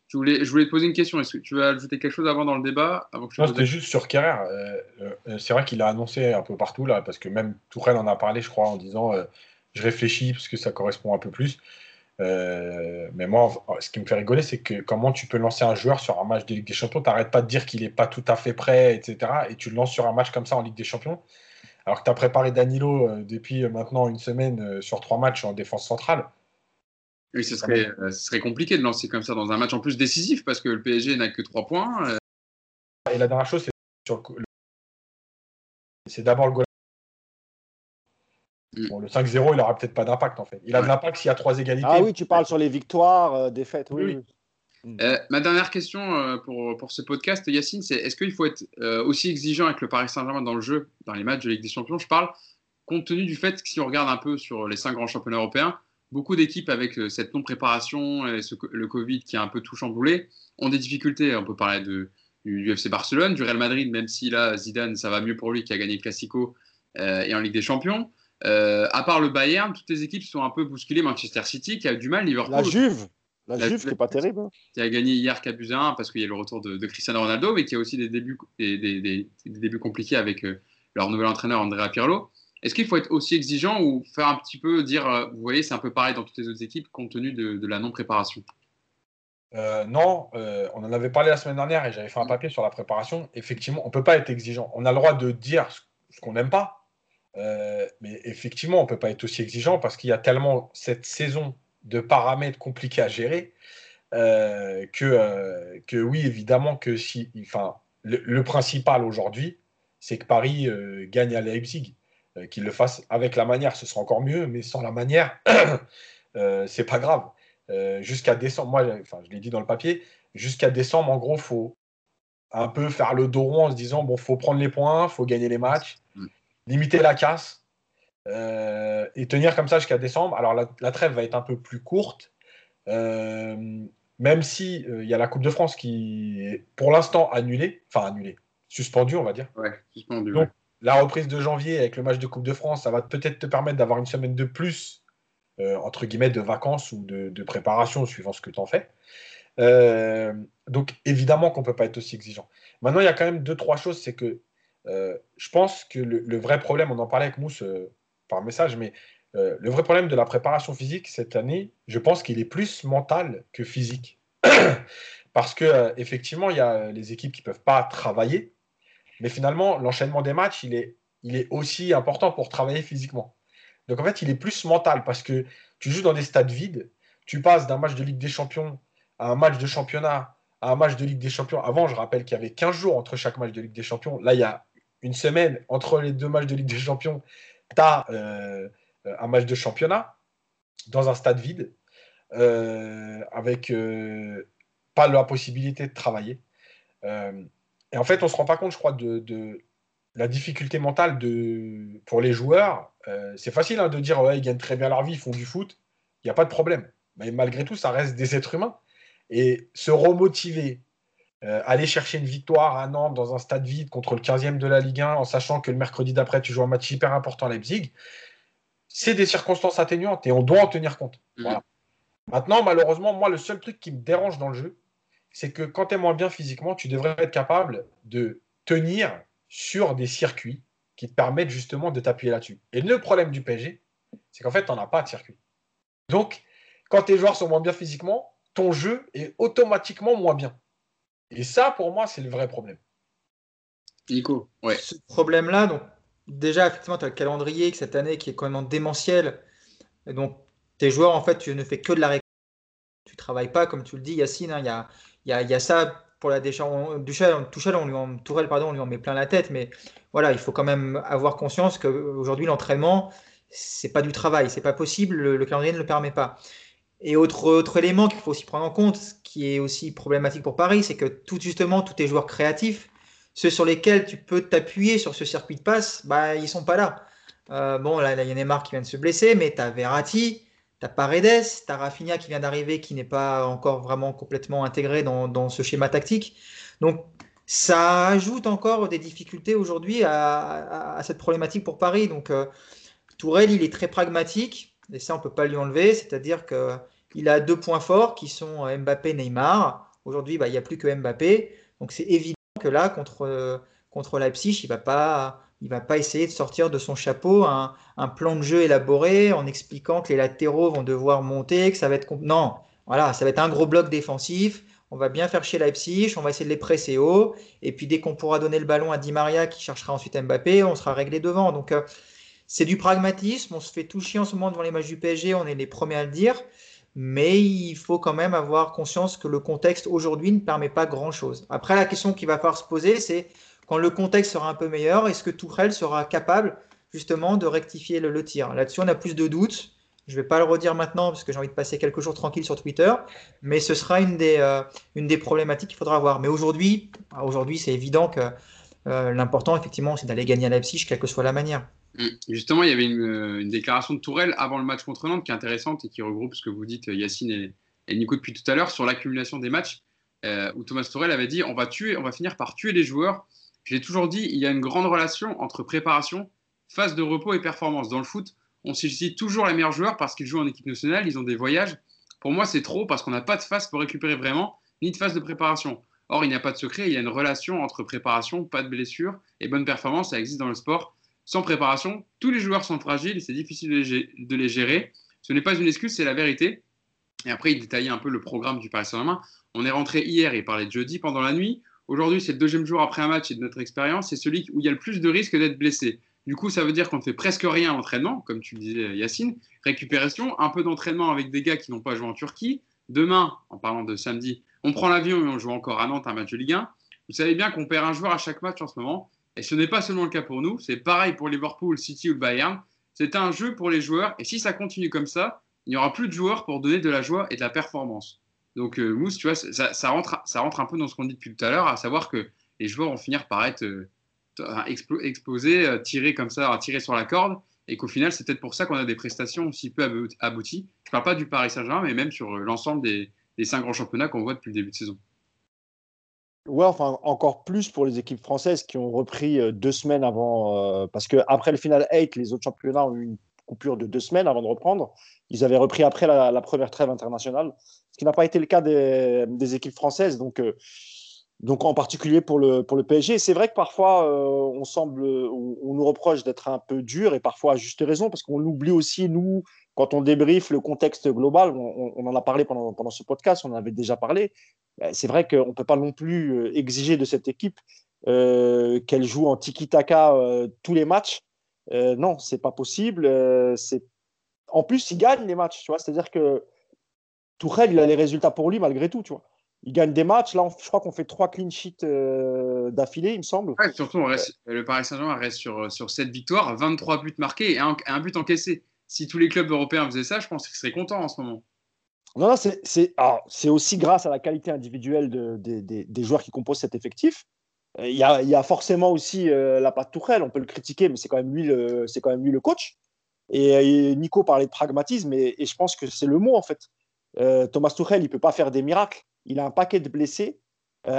A: Je voulais, je voulais te poser une question. Est-ce que tu veux ajouter quelque chose avant dans le débat avant
C: Non, c'était juste sur Kerrer. Euh, euh, c'est vrai qu'il a annoncé un peu partout, là, parce que même Tourelle en a parlé, je crois, en disant euh, je réfléchis parce que ça correspond un peu plus. mais moi, ce qui me fait rigoler, c'est que comment tu peux lancer un joueur sur un match de Ligue des Champions Tu n'arrêtes pas de dire qu'il n'est pas tout à fait prêt, etc. Et tu le lances sur un match comme ça en Ligue des Champions. Alors que tu as préparé Danilo depuis maintenant une semaine sur trois matchs en défense centrale.
A: Oui, ce serait, euh, ce serait compliqué de lancer comme ça dans un match en plus décisif parce que le PSG n'a que 3 points. Euh.
C: Et la dernière chose, c'est sur le... c'est d'abord le goal. Mm. Bon, le 5-0, il n'aura peut-être pas d'impact en fait. Il a de l'impact s'il y a trois égalités.
B: Ah oui, tu parles sur les victoires, euh, défaites. Oui.
A: Mm. ma dernière question pour, pour, ce podcast, Yacine, c'est est-ce qu'il faut être aussi exigeant avec le Paris Saint-Germain dans le jeu, dans les matchs de Ligue des Champions? Je parle compte tenu du fait que si on regarde un peu sur les cinq grands championnats européens, beaucoup d'équipes avec euh, cette non-préparation et le Covid qui a un peu tout chamboulé ont des difficultés. On peut parler de, du UFC Barcelone, du Real Madrid, même si là, Zidane, ça va mieux pour lui qui a gagné le Classico euh, et en Ligue des Champions. Euh, à part le Bayern, toutes les équipes sont un peu bousculées. Manchester City qui a du mal, Liverpool.
B: La Juve la, Juve qui n'est pas terrible. Hein.
A: Qui a gagné hier, abusé un parce qu'il y a le retour de, Cristiano Ronaldo, mais qui a aussi des débuts, des, des, des, débuts compliqués avec leur nouvel entraîneur Andrea Pirlo. Est-ce qu'il faut être aussi exigeant ou faire un petit peu dire, euh, vous voyez, c'est un peu pareil dans toutes les autres équipes compte tenu de, la non-préparation?
C: Euh, non, euh, on en avait parlé la semaine dernière et j'avais fait un papier sur la préparation. Effectivement, on ne peut pas être exigeant. On a le droit de dire ce qu'on n'aime pas, mais effectivement, on ne peut pas être aussi exigeant parce qu'il y a tellement cette saison de paramètres compliqués à gérer que, que oui, évidemment que si, enfin, le, le principal aujourd'hui, c'est que Paris gagne à Leipzig. Euh, qu'il le fasse avec la manière, ce sera encore mieux, mais sans la manière, *clears throat* euh, c'est pas grave. Euh, jusqu'à décembre, moi, enfin, je l'ai dit dans le papier, jusqu'à décembre, en gros, faut un peu faire le dos rond en se disant bon, faut prendre les points, faut gagner les matchs, mm. limiter la casse et tenir comme ça jusqu'à décembre. Alors la, trêve va être un peu plus courte, même si il y a la Coupe de France qui est pour l'instant annulée, enfin annulée, suspendue, on va dire.
A: Ouais, suspendue
C: la reprise de janvier avec le match de Coupe de France, ça va peut-être te permettre d'avoir une semaine de plus, euh, entre guillemets, de vacances ou de, préparation, suivant ce que tu en fais. Euh, donc, évidemment qu'on ne peut pas être aussi exigeant. Maintenant, il y a quand même deux, trois choses. C'est que euh, je pense que le, vrai problème, on en parlait avec Mousse par message, mais le vrai problème de la préparation physique cette année, je pense qu'il est plus mental que physique. *clears throat* Parce que effectivement, il y a les équipes qui ne peuvent pas travailler mais finalement, l'enchaînement des matchs, il est, il est aussi important pour travailler physiquement. Donc en fait, il est plus mental parce que tu joues dans des stades vides, tu passes d'un match de Ligue des Champions à un match de championnat à un match de Ligue des Champions. Avant, je rappelle qu'il y avait 15 jours entre chaque match de Ligue des Champions. Là, il y a une semaine entre les deux matchs de Ligue des Champions. Tu as euh, un match de championnat dans un stade vide euh, avec euh, pas la possibilité de travailler. Et en fait, on ne se rend pas compte, je crois, de, la difficulté mentale de, pour les joueurs. c'est facile hein, de dire ouais, ils gagnent très bien leur vie, ils font du foot. Il n'y a pas de problème. Mais malgré tout, ça reste des êtres humains. Et se remotiver, euh, aller chercher une victoire à Nantes dans un stade vide contre le 15e de la Ligue 1 en sachant que le mercredi d'après, tu joues un match hyper important à Leipzig, c'est des circonstances atténuantes et on doit en tenir compte. Mhm. Maintenant, malheureusement, moi, le seul truc qui me dérange dans le jeu, c'est que quand tu es moins bien physiquement, tu devrais être capable de tenir sur des circuits qui te permettent justement de t'appuyer là-dessus. Et le problème du PSG, c'est qu'en fait, tu n'en as pas de circuit. Donc, quand tes joueurs sont moins bien physiquement, ton jeu est automatiquement moins bien. Et ça, pour moi, c'est le vrai problème.
A: Nico, ouais.
D: Ce problème-là, donc, déjà, effectivement, tu as le calendrier cette année qui est quand même démentiel. Et donc, tes joueurs, en fait, tu ne fais que de la récolte. Tu travailles pas, comme tu le dis, Yacine. Hein, il y, a, y, a, ça pour la. Tuchel, on lui en, Tourelle, on lui en met plein la tête. Mais voilà, il faut quand même avoir conscience qu'aujourd'hui, l'entraînement, c'est pas du travail. C'est pas possible. le calendrier ne le permet pas. Et autre, autre élément qu'il faut aussi prendre en compte, qui est aussi problématique pour Paris, c'est que tout justement, tous tes joueurs créatifs, ceux sur lesquels tu peux t'appuyer sur ce circuit de passe, bah, ils sont pas là. Euh, bon, là, il y a Neymar qui vient de se blesser, mais tu as Verratti, tu as Paredes, tu as Rafinha qui vient d'arriver, qui n'est pas encore vraiment complètement intégré dans, ce schéma tactique. Donc, ça ajoute encore des difficultés aujourd'hui à, à, cette problématique pour Paris. Donc, euh, Tourelle, il est très pragmatique et ça on ne peut pas lui enlever, c'est-à-dire qu'il a deux points forts qui sont euh, Mbappé, Neymar. Aujourd'hui, bah, il n'y a plus que Mbappé, donc c'est évident que là, contre, euh, contre Leipzig, il ne va, pas, va pas essayer de sortir de son chapeau un, plan de jeu élaboré en expliquant que les latéraux vont devoir monter, que ça va être... Non, voilà, ça va être un gros bloc défensif, on va bien faire chez Leipzig, on va essayer de les presser haut, et puis dès qu'on pourra donner le ballon à Di Maria qui cherchera ensuite Mbappé, on sera réglé devant. Donc euh, c'est du pragmatisme. On se fait tout chier en ce moment devant les matchs du PSG, on est les premiers à le dire. Mais il faut quand même avoir conscience que le contexte aujourd'hui ne permet pas grand-chose. Après, la question qui va falloir se poser, c'est quand le contexte sera un peu meilleur, est-ce que Tourelle sera capable justement de rectifier le, tir? Là-dessus, on a plus de doutes. Je ne vais pas le redire maintenant parce que j'ai envie de passer quelques jours tranquilles sur Twitter, mais ce sera une des, euh, une des problématiques qu'il faudra voir. Mais aujourd'hui, aujourd'hui c'est évident que euh, l'important, effectivement, c'est d'aller gagner à Leipzig, quelle que soit la manière.
A: Mm. Justement, il y avait euh, une, déclaration de Tourelle avant le match contre Nantes qui est intéressante et qui regroupe ce que vous dites, Yacine et, Nico, depuis tout à l'heure, sur l'accumulation des matchs, où Thomas Tourelle avait dit on va, tuer, on va finir par tuer les joueurs. J'ai toujours dit il y a une grande relation entre préparation, phase de repos et performance. Dans le foot, on suscite toujours les meilleurs joueurs parce qu'ils jouent en équipe nationale, ils ont des voyages. Pour moi, c'est trop parce qu'on n'a pas de phase pour récupérer vraiment, ni de phase de préparation. Or, il n'y a pas de secret, il y a une relation entre préparation, pas de blessure et bonne performance, ça existe dans le sport sans préparation. Tous les joueurs sont fragiles, c'est difficile de les gérer. Ce n'est pas une excuse, c'est la vérité. Et après, il détaillait un peu le programme du Paris Saint-Germain. On est rentré hier et parlait de jeudi pendant la nuit. Aujourd'hui, c'est le deuxième jour après un match et de notre expérience, c'est celui où il y a le plus de risques d'être blessé. Du coup, ça veut dire qu'on ne fait presque rien à l'entraînement, comme tu le disais, Yacine. Récupération, un peu d'entraînement avec des gars qui n'ont pas joué en Turquie. Demain, en parlant de samedi, on prend l'avion et on joue encore à Nantes un match de Ligue 1. Vous savez bien qu'on perd un joueur à chaque match en ce moment. Et ce n'est pas seulement le cas pour nous, c'est pareil pour Liverpool, City ou Bayern. C'est un jeu pour les joueurs, et si ça continue comme ça, il n'y aura plus de joueurs pour donner de la joie et de la performance. Donc, euh, Mousse, tu vois, ça, rentre, ça rentre un peu dans ce qu'on dit depuis tout à l'heure, à savoir que les joueurs vont finir par être euh, explosés, euh, tirés comme ça, tirés sur la corde, et qu'au final, c'est peut-être pour ça qu'on a des prestations aussi peu abouties. Je ne parle pas du Paris Saint-Germain, mais même sur l'ensemble des, cinq grands championnats qu'on voit depuis le début de saison.
B: Ouais, enfin, encore plus pour les équipes françaises qui ont repris euh, deux semaines avant. Euh, parce qu'après le final 8, les autres championnats ont eu une coupure de deux semaines avant de reprendre. Ils avaient repris après la, première trêve internationale, ce qui n'a pas été le cas des, équipes françaises. Donc, euh, donc, en particulier pour le, pour le PSG. C'est vrai que parfois, on, semble, on, nous reproche d'être un peu dur et parfois à juste raison, parce qu'on l'oublie aussi, nous, quand on débriefe le contexte global. On, en a parlé pendant, pendant ce podcast, on en avait déjà parlé. Ben, c'est vrai qu'on ne peut pas non plus euh, exiger de cette équipe euh, qu'elle joue en tiki-taka euh, tous les matchs Euh, non, c'est pas possible. c'est en plus, il gagne les matchs, tu vois. C'est-à-dire que Tourelle, il a les résultats pour lui malgré tout, tu vois. Il gagne des matchs. Là, je crois qu'on fait trois clean sheets d'affilée, il me semble.
A: surtout, le Paris Saint-Germain reste sur, sur 7 victoires, 23 buts marqués et un, un but encaissé. Si tous les clubs européens faisaient ça, je pense qu'ils seraient contents en ce moment.
B: Non, non c'est aussi grâce à la qualité individuelle de, des joueurs qui composent cet effectif. Euh, il y a, forcément aussi euh, la patte Tourelle, on peut le critiquer, mais c'est quand, même lui le, coach. Et, Nico parlait de pragmatisme, et, je pense que c'est le mot en fait. Euh, Thomas Tuchel, il ne peut pas faire des miracles. Il a un paquet de blessés.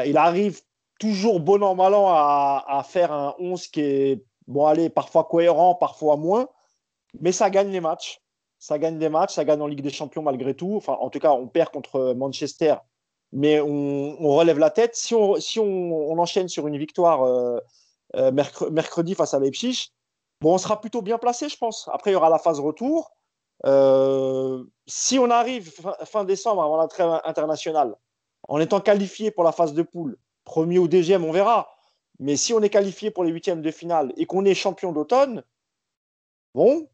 B: il arrive toujours bon an, mal an à, à, faire un 11 qui est, bon, allez, parfois cohérent, parfois moins, mais ça gagne les matchs ça gagne des matchs, ça gagne en Ligue des Champions malgré tout. Enfin, en tout cas, on perd contre Manchester, mais on, relève la tête. Si on, si on, enchaîne sur une victoire euh, euh, mercredi face à Leipzig, bon, on sera plutôt bien placé, je pense. Après, il y aura la phase retour. Euh, si on arrive fin, décembre avant la trêve internationale, en étant qualifié pour la phase de poule, premier ou deuxième, on verra. Mais si on est qualifié pour les huitièmes de finale et qu'on est champion d'automne, bon,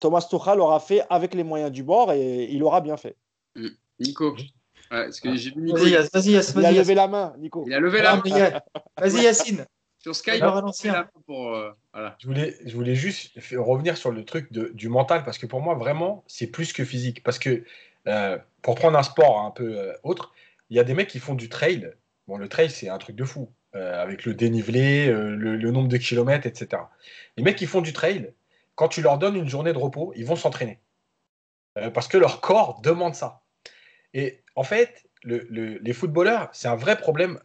B: Thomas Tuchel aura fait avec les moyens du bord et il aura bien fait.
A: Mm. Nico.
D: j'ai Nico. Vas-y, vas-y,
B: Il a levé la main, Nico.
A: Il a levé la main.
D: Vas-y, Yacine.
A: Sur Skype, euh,
C: je, voulais, je voulais juste revenir sur le truc de, du mental parce que pour moi, vraiment, c'est plus que physique. Parce que euh, pour prendre un sport un peu euh, autre, il y a des mecs qui font du trail. Bon, le trail, c'est un truc de fou. avec le dénivelé, le, le, nombre de kilomètres, etc. Les mecs qui font du trail, quand tu leur donnes une journée de repos, ils vont s'entraîner. Euh, parce que leur corps demande ça. Et en fait, les footballeurs, c'est un vrai problème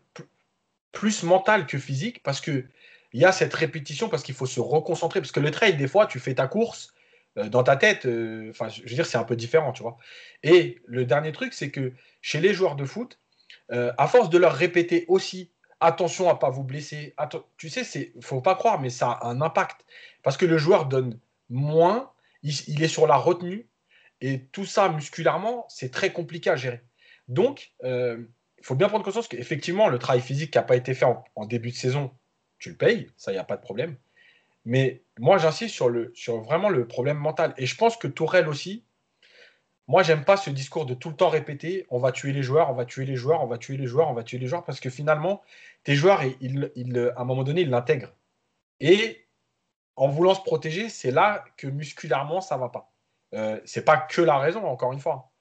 C: plus mental que physique parce qu'il y a cette répétition, parce qu'il faut se reconcentrer. Parce que le trail, des fois, tu fais ta course euh, dans ta tête. Euh, enfin, je veux dire, c'est un peu différent, tu vois. Et le dernier truc, c'est que chez les joueurs de foot, à force de leur répéter aussi attention à pas vous blesser. tu sais, c'est faut pas croire, mais ça a un impact parce que le joueur donne moins, il, est sur la retenue et tout ça musculairement, c'est très compliqué à gérer. Donc, euh, il faut bien prendre conscience qu'effectivement, le travail physique qui n'a pas été fait en, début de saison, tu le payes, ça, il n'y a pas de problème. Mais moi, j'insiste sur, vraiment le problème mental. Et je pense que Tourelle aussi, moi, j'aime pas ce discours de tout le temps répéter on va tuer les joueurs, on va tuer les joueurs, on va tuer les joueurs, on va tuer les joueurs, parce que finalement, tes joueurs, à un moment donné, ils l'intègrent. Et en voulant se protéger, c'est là que musculairement, ça va pas. Euh, c'est pas que la raison, encore une fois.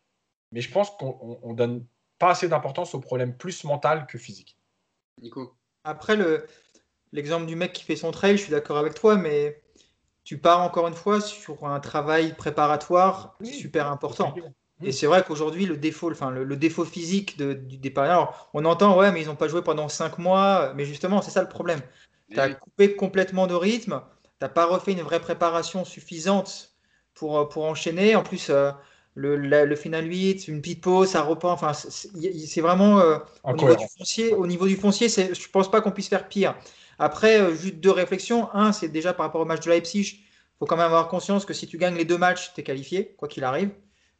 C: Mais je pense qu'on ne donne pas assez d'importance au problème plus mental que physique.
A: Nico.
D: Après, l'exemple du mec qui fait son trail, je suis d'accord avec toi, mais tu pars encore une fois sur un travail préparatoire super important. Et c'est vrai qu'aujourd'hui, le défaut, enfin, le, défaut physique de, du départ, alors, on entend, ouais, mais ils n'ont pas joué pendant cinq mois, mais justement, c'est ça le problème. Tu as coupé complètement de rythme, tu n'as pas refait une vraie préparation suffisante pour, pour enchaîner. En plus, euh, le, le, final 8, une petite pause, ça repart. Enfin, c'est vraiment euh, au, niveau du foncier, au niveau du foncier, je ne pense pas qu'on puisse faire pire. Après, euh, juste deux réflexions. Un, c'est déjà par rapport au match de Leipzig. Il faut quand même avoir conscience que si tu gagnes les deux matchs, tu es qualifié, quoi qu'il arrive.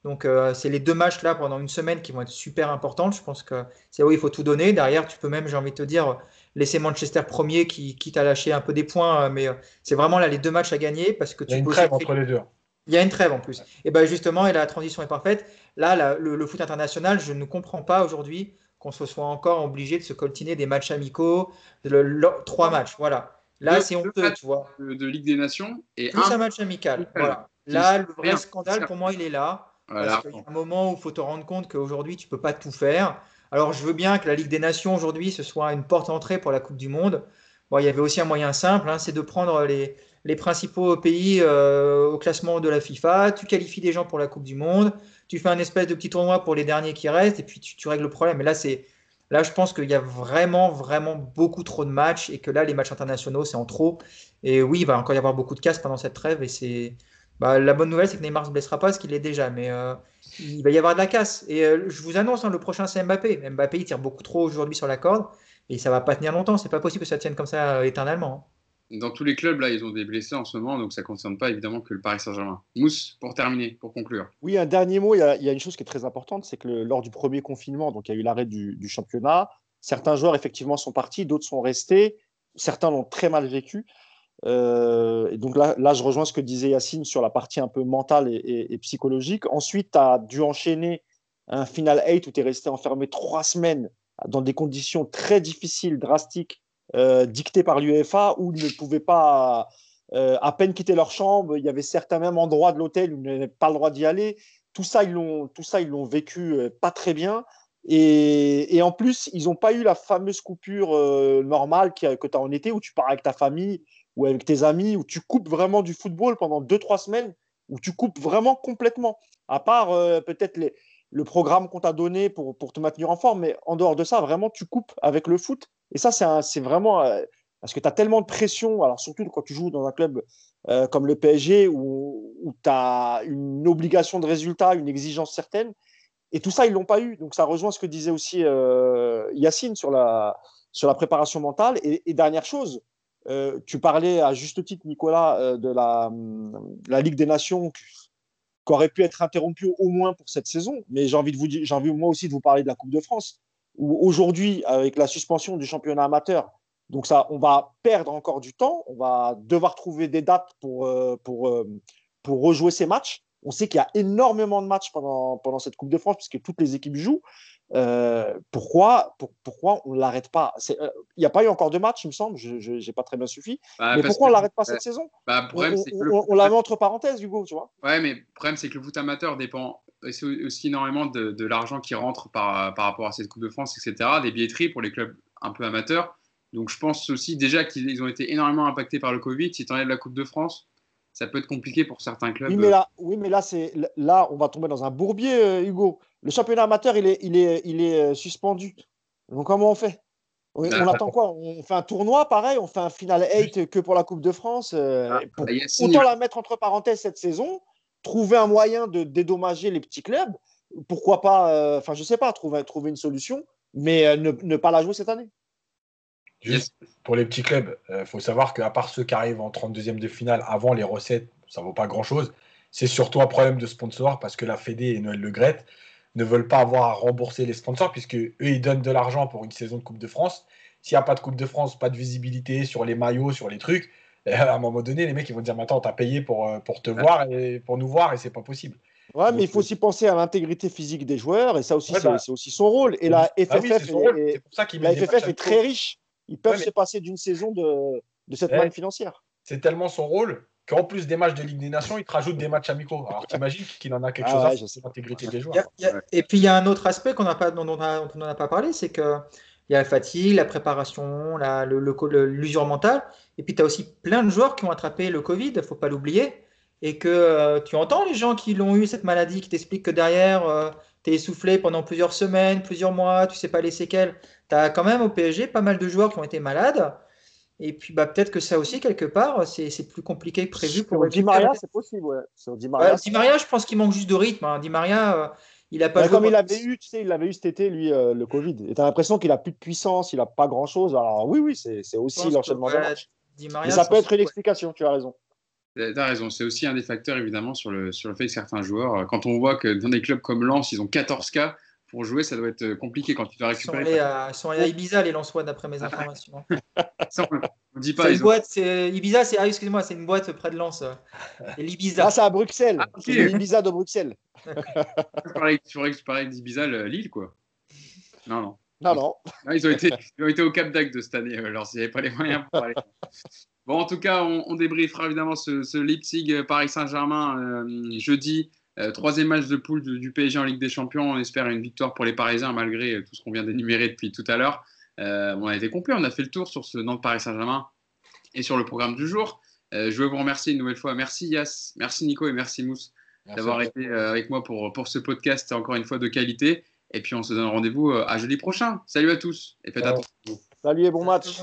D: Donc, euh, c'est les deux matchs là pendant une semaine qui vont être super importants. Je pense que c'est où il faut tout donner. Derrière, tu peux même, j'ai envie de te dire, laisser Manchester premier qui quitte à lâcher un peu des points. Euh, mais c'est vraiment là les deux matchs à gagner parce que
C: tu Il y a une entre les deux.
D: Il y a une trêve en plus. Et bien justement, et la transition est parfaite. Là, le, foot international, je ne comprends pas aujourd'hui qu'on se soit encore obligé de se coltiner des matchs amicaux, de trois matchs, voilà. Là, c'est honteux, tu vois.
A: De, Ligue des Nations et
D: plus un, match amical. Voilà. Là, le vrai scandale pour moi, il est là. Parce qu'il y a un moment où il faut te rendre compte qu'aujourd'hui, tu ne peux pas tout faire. Alors, je veux bien que la Ligue des Nations aujourd'hui, ce soit une porte d'entrée pour la Coupe du Monde. Bon, il y avait aussi un moyen simple, hein, c'est de prendre les, les principaux pays euh, au classement de la FIFA. Tu qualifies des gens pour la Coupe du Monde tu fais un espèce de petit tournoi pour les derniers qui restent et puis tu, règles le problème. Et là, c'est là, je pense qu'il y a vraiment, vraiment beaucoup trop de matchs et que là, les matchs internationaux, c'est en trop. Et oui, il va encore y avoir beaucoup de casse pendant cette trêve. Et c'est bah, la bonne nouvelle, c'est que Neymar ne se blessera pas, ce qu'il est déjà. Mais euh, il va y avoir de la casse. Et euh, je vous annonce, hein, le prochain, c'est Mbappé. Mbappé, il tire beaucoup trop aujourd'hui sur la corde et ça va pas tenir longtemps. C'est pas possible que ça tienne comme ça éternellement. Hein
A: dans tous les clubs, là, ils ont des blessés en ce moment, donc ça ne concerne pas évidemment que le Paris Saint-Germain. Mousse, pour terminer, pour conclure.
B: Oui, un dernier mot. Il y a, une chose qui est très importante, c'est que lors du premier confinement, donc il y a eu l'arrêt du, championnat. Certains joueurs, effectivement, sont partis, d'autres sont restés. Certains l'ont très mal vécu. et donc là, là, je rejoins ce que disait Yacine sur la partie un peu mentale et, psychologique. Ensuite, tu as dû enchaîner un final 8 où tu es resté enfermé trois semaines dans des conditions très difficiles, drastiques, dictées par l'UEFA, où ils ne pouvaient pas à peine quitter leur chambre. Il y avait certains même endroits de l'hôtel où ils n'avaient pas le droit d'y aller. Tout ça, ils l'ont, tout ça, ils l'ont vécu pas très bien. Et, en plus, ils n'ont pas eu la fameuse coupure euh, normale que tu as en été où tu pars avec ta famille ou avec tes amis, où tu coupes vraiment du football pendant 2-3 semaines, où tu coupes vraiment complètement. À part euh, peut-être le programme qu'on t'a donné pour, pour, te maintenir en forme, mais en dehors de ça, vraiment, tu coupes avec le foot. Et ça, c'est vraiment. Euh, parce que tu as tellement de pression, alors surtout quand tu joues dans un club comme le PSG, où, où tu as une obligation de résultat, une exigence certaine. Et tout ça, ils l'ont pas eu. Donc ça rejoint ce que disait aussi euh, Yacine sur la, sur la préparation mentale. Et, dernière chose, euh, tu parlais à juste titre, Nicolas, euh, de la, la, Ligue des Nations qui aurait pu être interrompue au moins pour cette saison. Mais j'ai envie, j'ai envie moi aussi de vous parler de la Coupe de France, où aujourd'hui, avec la suspension du championnat amateur, donc ça, on va perdre encore du temps, on va devoir trouver des dates pour, pour, pour rejouer ces matchs. On sait qu'il y a énormément de matchs pendant, pendant cette Coupe de France, puisque toutes les équipes jouent. Euh, pourquoi, pourquoi on ne l'arrête pas? Euh, Il n'y a pas eu encore de matchs, il me semble, je n'ai pas très bien suffi. Bah, mais pourquoi on ne l'arrête pas cette saison? Bah, On, on, la met entre parenthèses, Hugo, tu vois
A: Ouais, mais le problème, c'est que le foot amateur dépend aussi énormément de, de l'argent qui rentre par, par rapport à cette Coupe de France, etc., des billetteries pour les clubs un peu amateurs. Donc je pense aussi déjà qu'ils ont été énormément impactés par le Covid. Si tu enlèves la Coupe de France, ça peut être compliqué pour certains clubs.
B: Oui, mais là, oui, mais là, c'est là, on va tomber dans un bourbier, euh, Hugo. Le championnat amateur, il est, il est, il est euh, suspendu. Donc comment on fait? On, bah, attend quoi? On fait un tournoi, pareil. On fait un final 8 que pour la Coupe de France. Euh, ah, bah, autant la mettre entre parenthèses cette saison. Trouver un moyen de dédommager les petits clubs. Pourquoi pas Enfin, je sais pas. Trouver, trouver une solution, mais ne, ne pas la jouer cette année.
C: Juste pour les petits clubs, il euh, faut savoir qu'à part ceux qui arrivent en 32e de finale, avant les recettes, ça ne vaut pas grand-chose. C'est surtout un problème de sponsor parce que la Fédé et Noël Le Gret ne veulent pas avoir à rembourser les sponsors puisque eux, ils donnent de l'argent pour une saison de Coupe de France. S'il n'y a pas de Coupe de France, pas de visibilité sur les maillots, sur les trucs, *laughs* à un moment donné, les mecs ils vont dire Maintenant, t'as payé pour, euh, pour te voir et pour nous voir et c'est pas possible.
B: Ouais, mais il faut aussi penser à l'intégrité physique des joueurs et ça aussi, bah, c'est aussi son rôle. Et la FFF, la FFF est très riche ils peuvent se passer d'une saison de, de cette manne financière.
C: C'est tellement son rôle qu'en plus des matchs de Ligue des Nations, il te rajoute des matchs amicaux. Alors t'imagines qu'il en a quelque ah chose à l'intégrité des joueurs.
D: Et puis il y a un autre aspect qu'on pas, dont, on n'en a pas parlé, c'est que il y a la fatigue, la préparation, l'usure mentale. Et puis tu as aussi plein de joueurs qui ont attrapé le Covid, il ne faut pas l'oublier. Et que euh, tu entends les gens qui l'ont eu, cette maladie, qui t'expliquent que derrière, euh, tu es essoufflé pendant plusieurs semaines, plusieurs mois, tu sais pas les séquelles tu as quand même au PSG pas mal de joueurs qui ont été malades. Et puis bah, peut-être que ça aussi, quelque part, c'est plus compliqué que prévu
B: pour Di Maria, c'est possible. Ouais.
D: Di, Maria, Di Maria, je pense qu'il manque juste de rythme. Hein. Di Maria, euh, il a pas
B: joué Comme il avait eu, tu sais, il avait eu cet été, lui, euh, le Covid. Et tu as l'impression qu'il a plus de puissance, il a pas grand-chose. Alors oui, oui, c'est aussi l'enchaînement. Mais ça peut être une explication, tu as raison.
A: Tu as raison, c'est aussi un des facteurs évidemment sur le, sur le fait que certains joueurs, euh, quand on voit que dans des clubs comme Lens, ils ont 14 cas, pour jouer, ça doit être euh, compliqué quand tu dois récupérer.
D: Ils sont allés, à, Ibiza, les Lensois, d'après mes informations. *laughs* ça, on dit pas. Une boîte, Ibiza, c'est ah, excusez-moi, c'est une boîte près de Lens.
B: L'Ibiza. Ah, c'est à Bruxelles. Ah, c'est l'Ibiza de Bruxelles. *laughs*
A: tu aurais parlais d'Ibiza, Lille, quoi. Non, non.
B: Non, non.
A: ils, ont été, ils ont été au Cap d'Agde cette année, alors s'il n'y avait pas les moyens pour aller. Bon, en tout cas, on, on débriefera évidemment ce, ce Leipzig-Paris Saint-Germain euh, jeudi. Euh, troisième match de poule du, PSG en Ligue des Champions. On espère une victoire pour les Parisiens malgré euh, tout ce qu'on vient d'énumérer depuis tout à l'heure. Euh, on a été complet, on a fait le tour sur ce Nantes-Paris Saint-Germain et sur le programme du jour. je veux vous remercier une nouvelle fois. Merci Yas, merci Nico et merci Mousse d'avoir été avec moi pour, pour ce podcast encore une fois de qualité. Et puis on se donne rendez-vous à jeudi prochain. Salut à tous et faites attention.
B: Salut et bon match.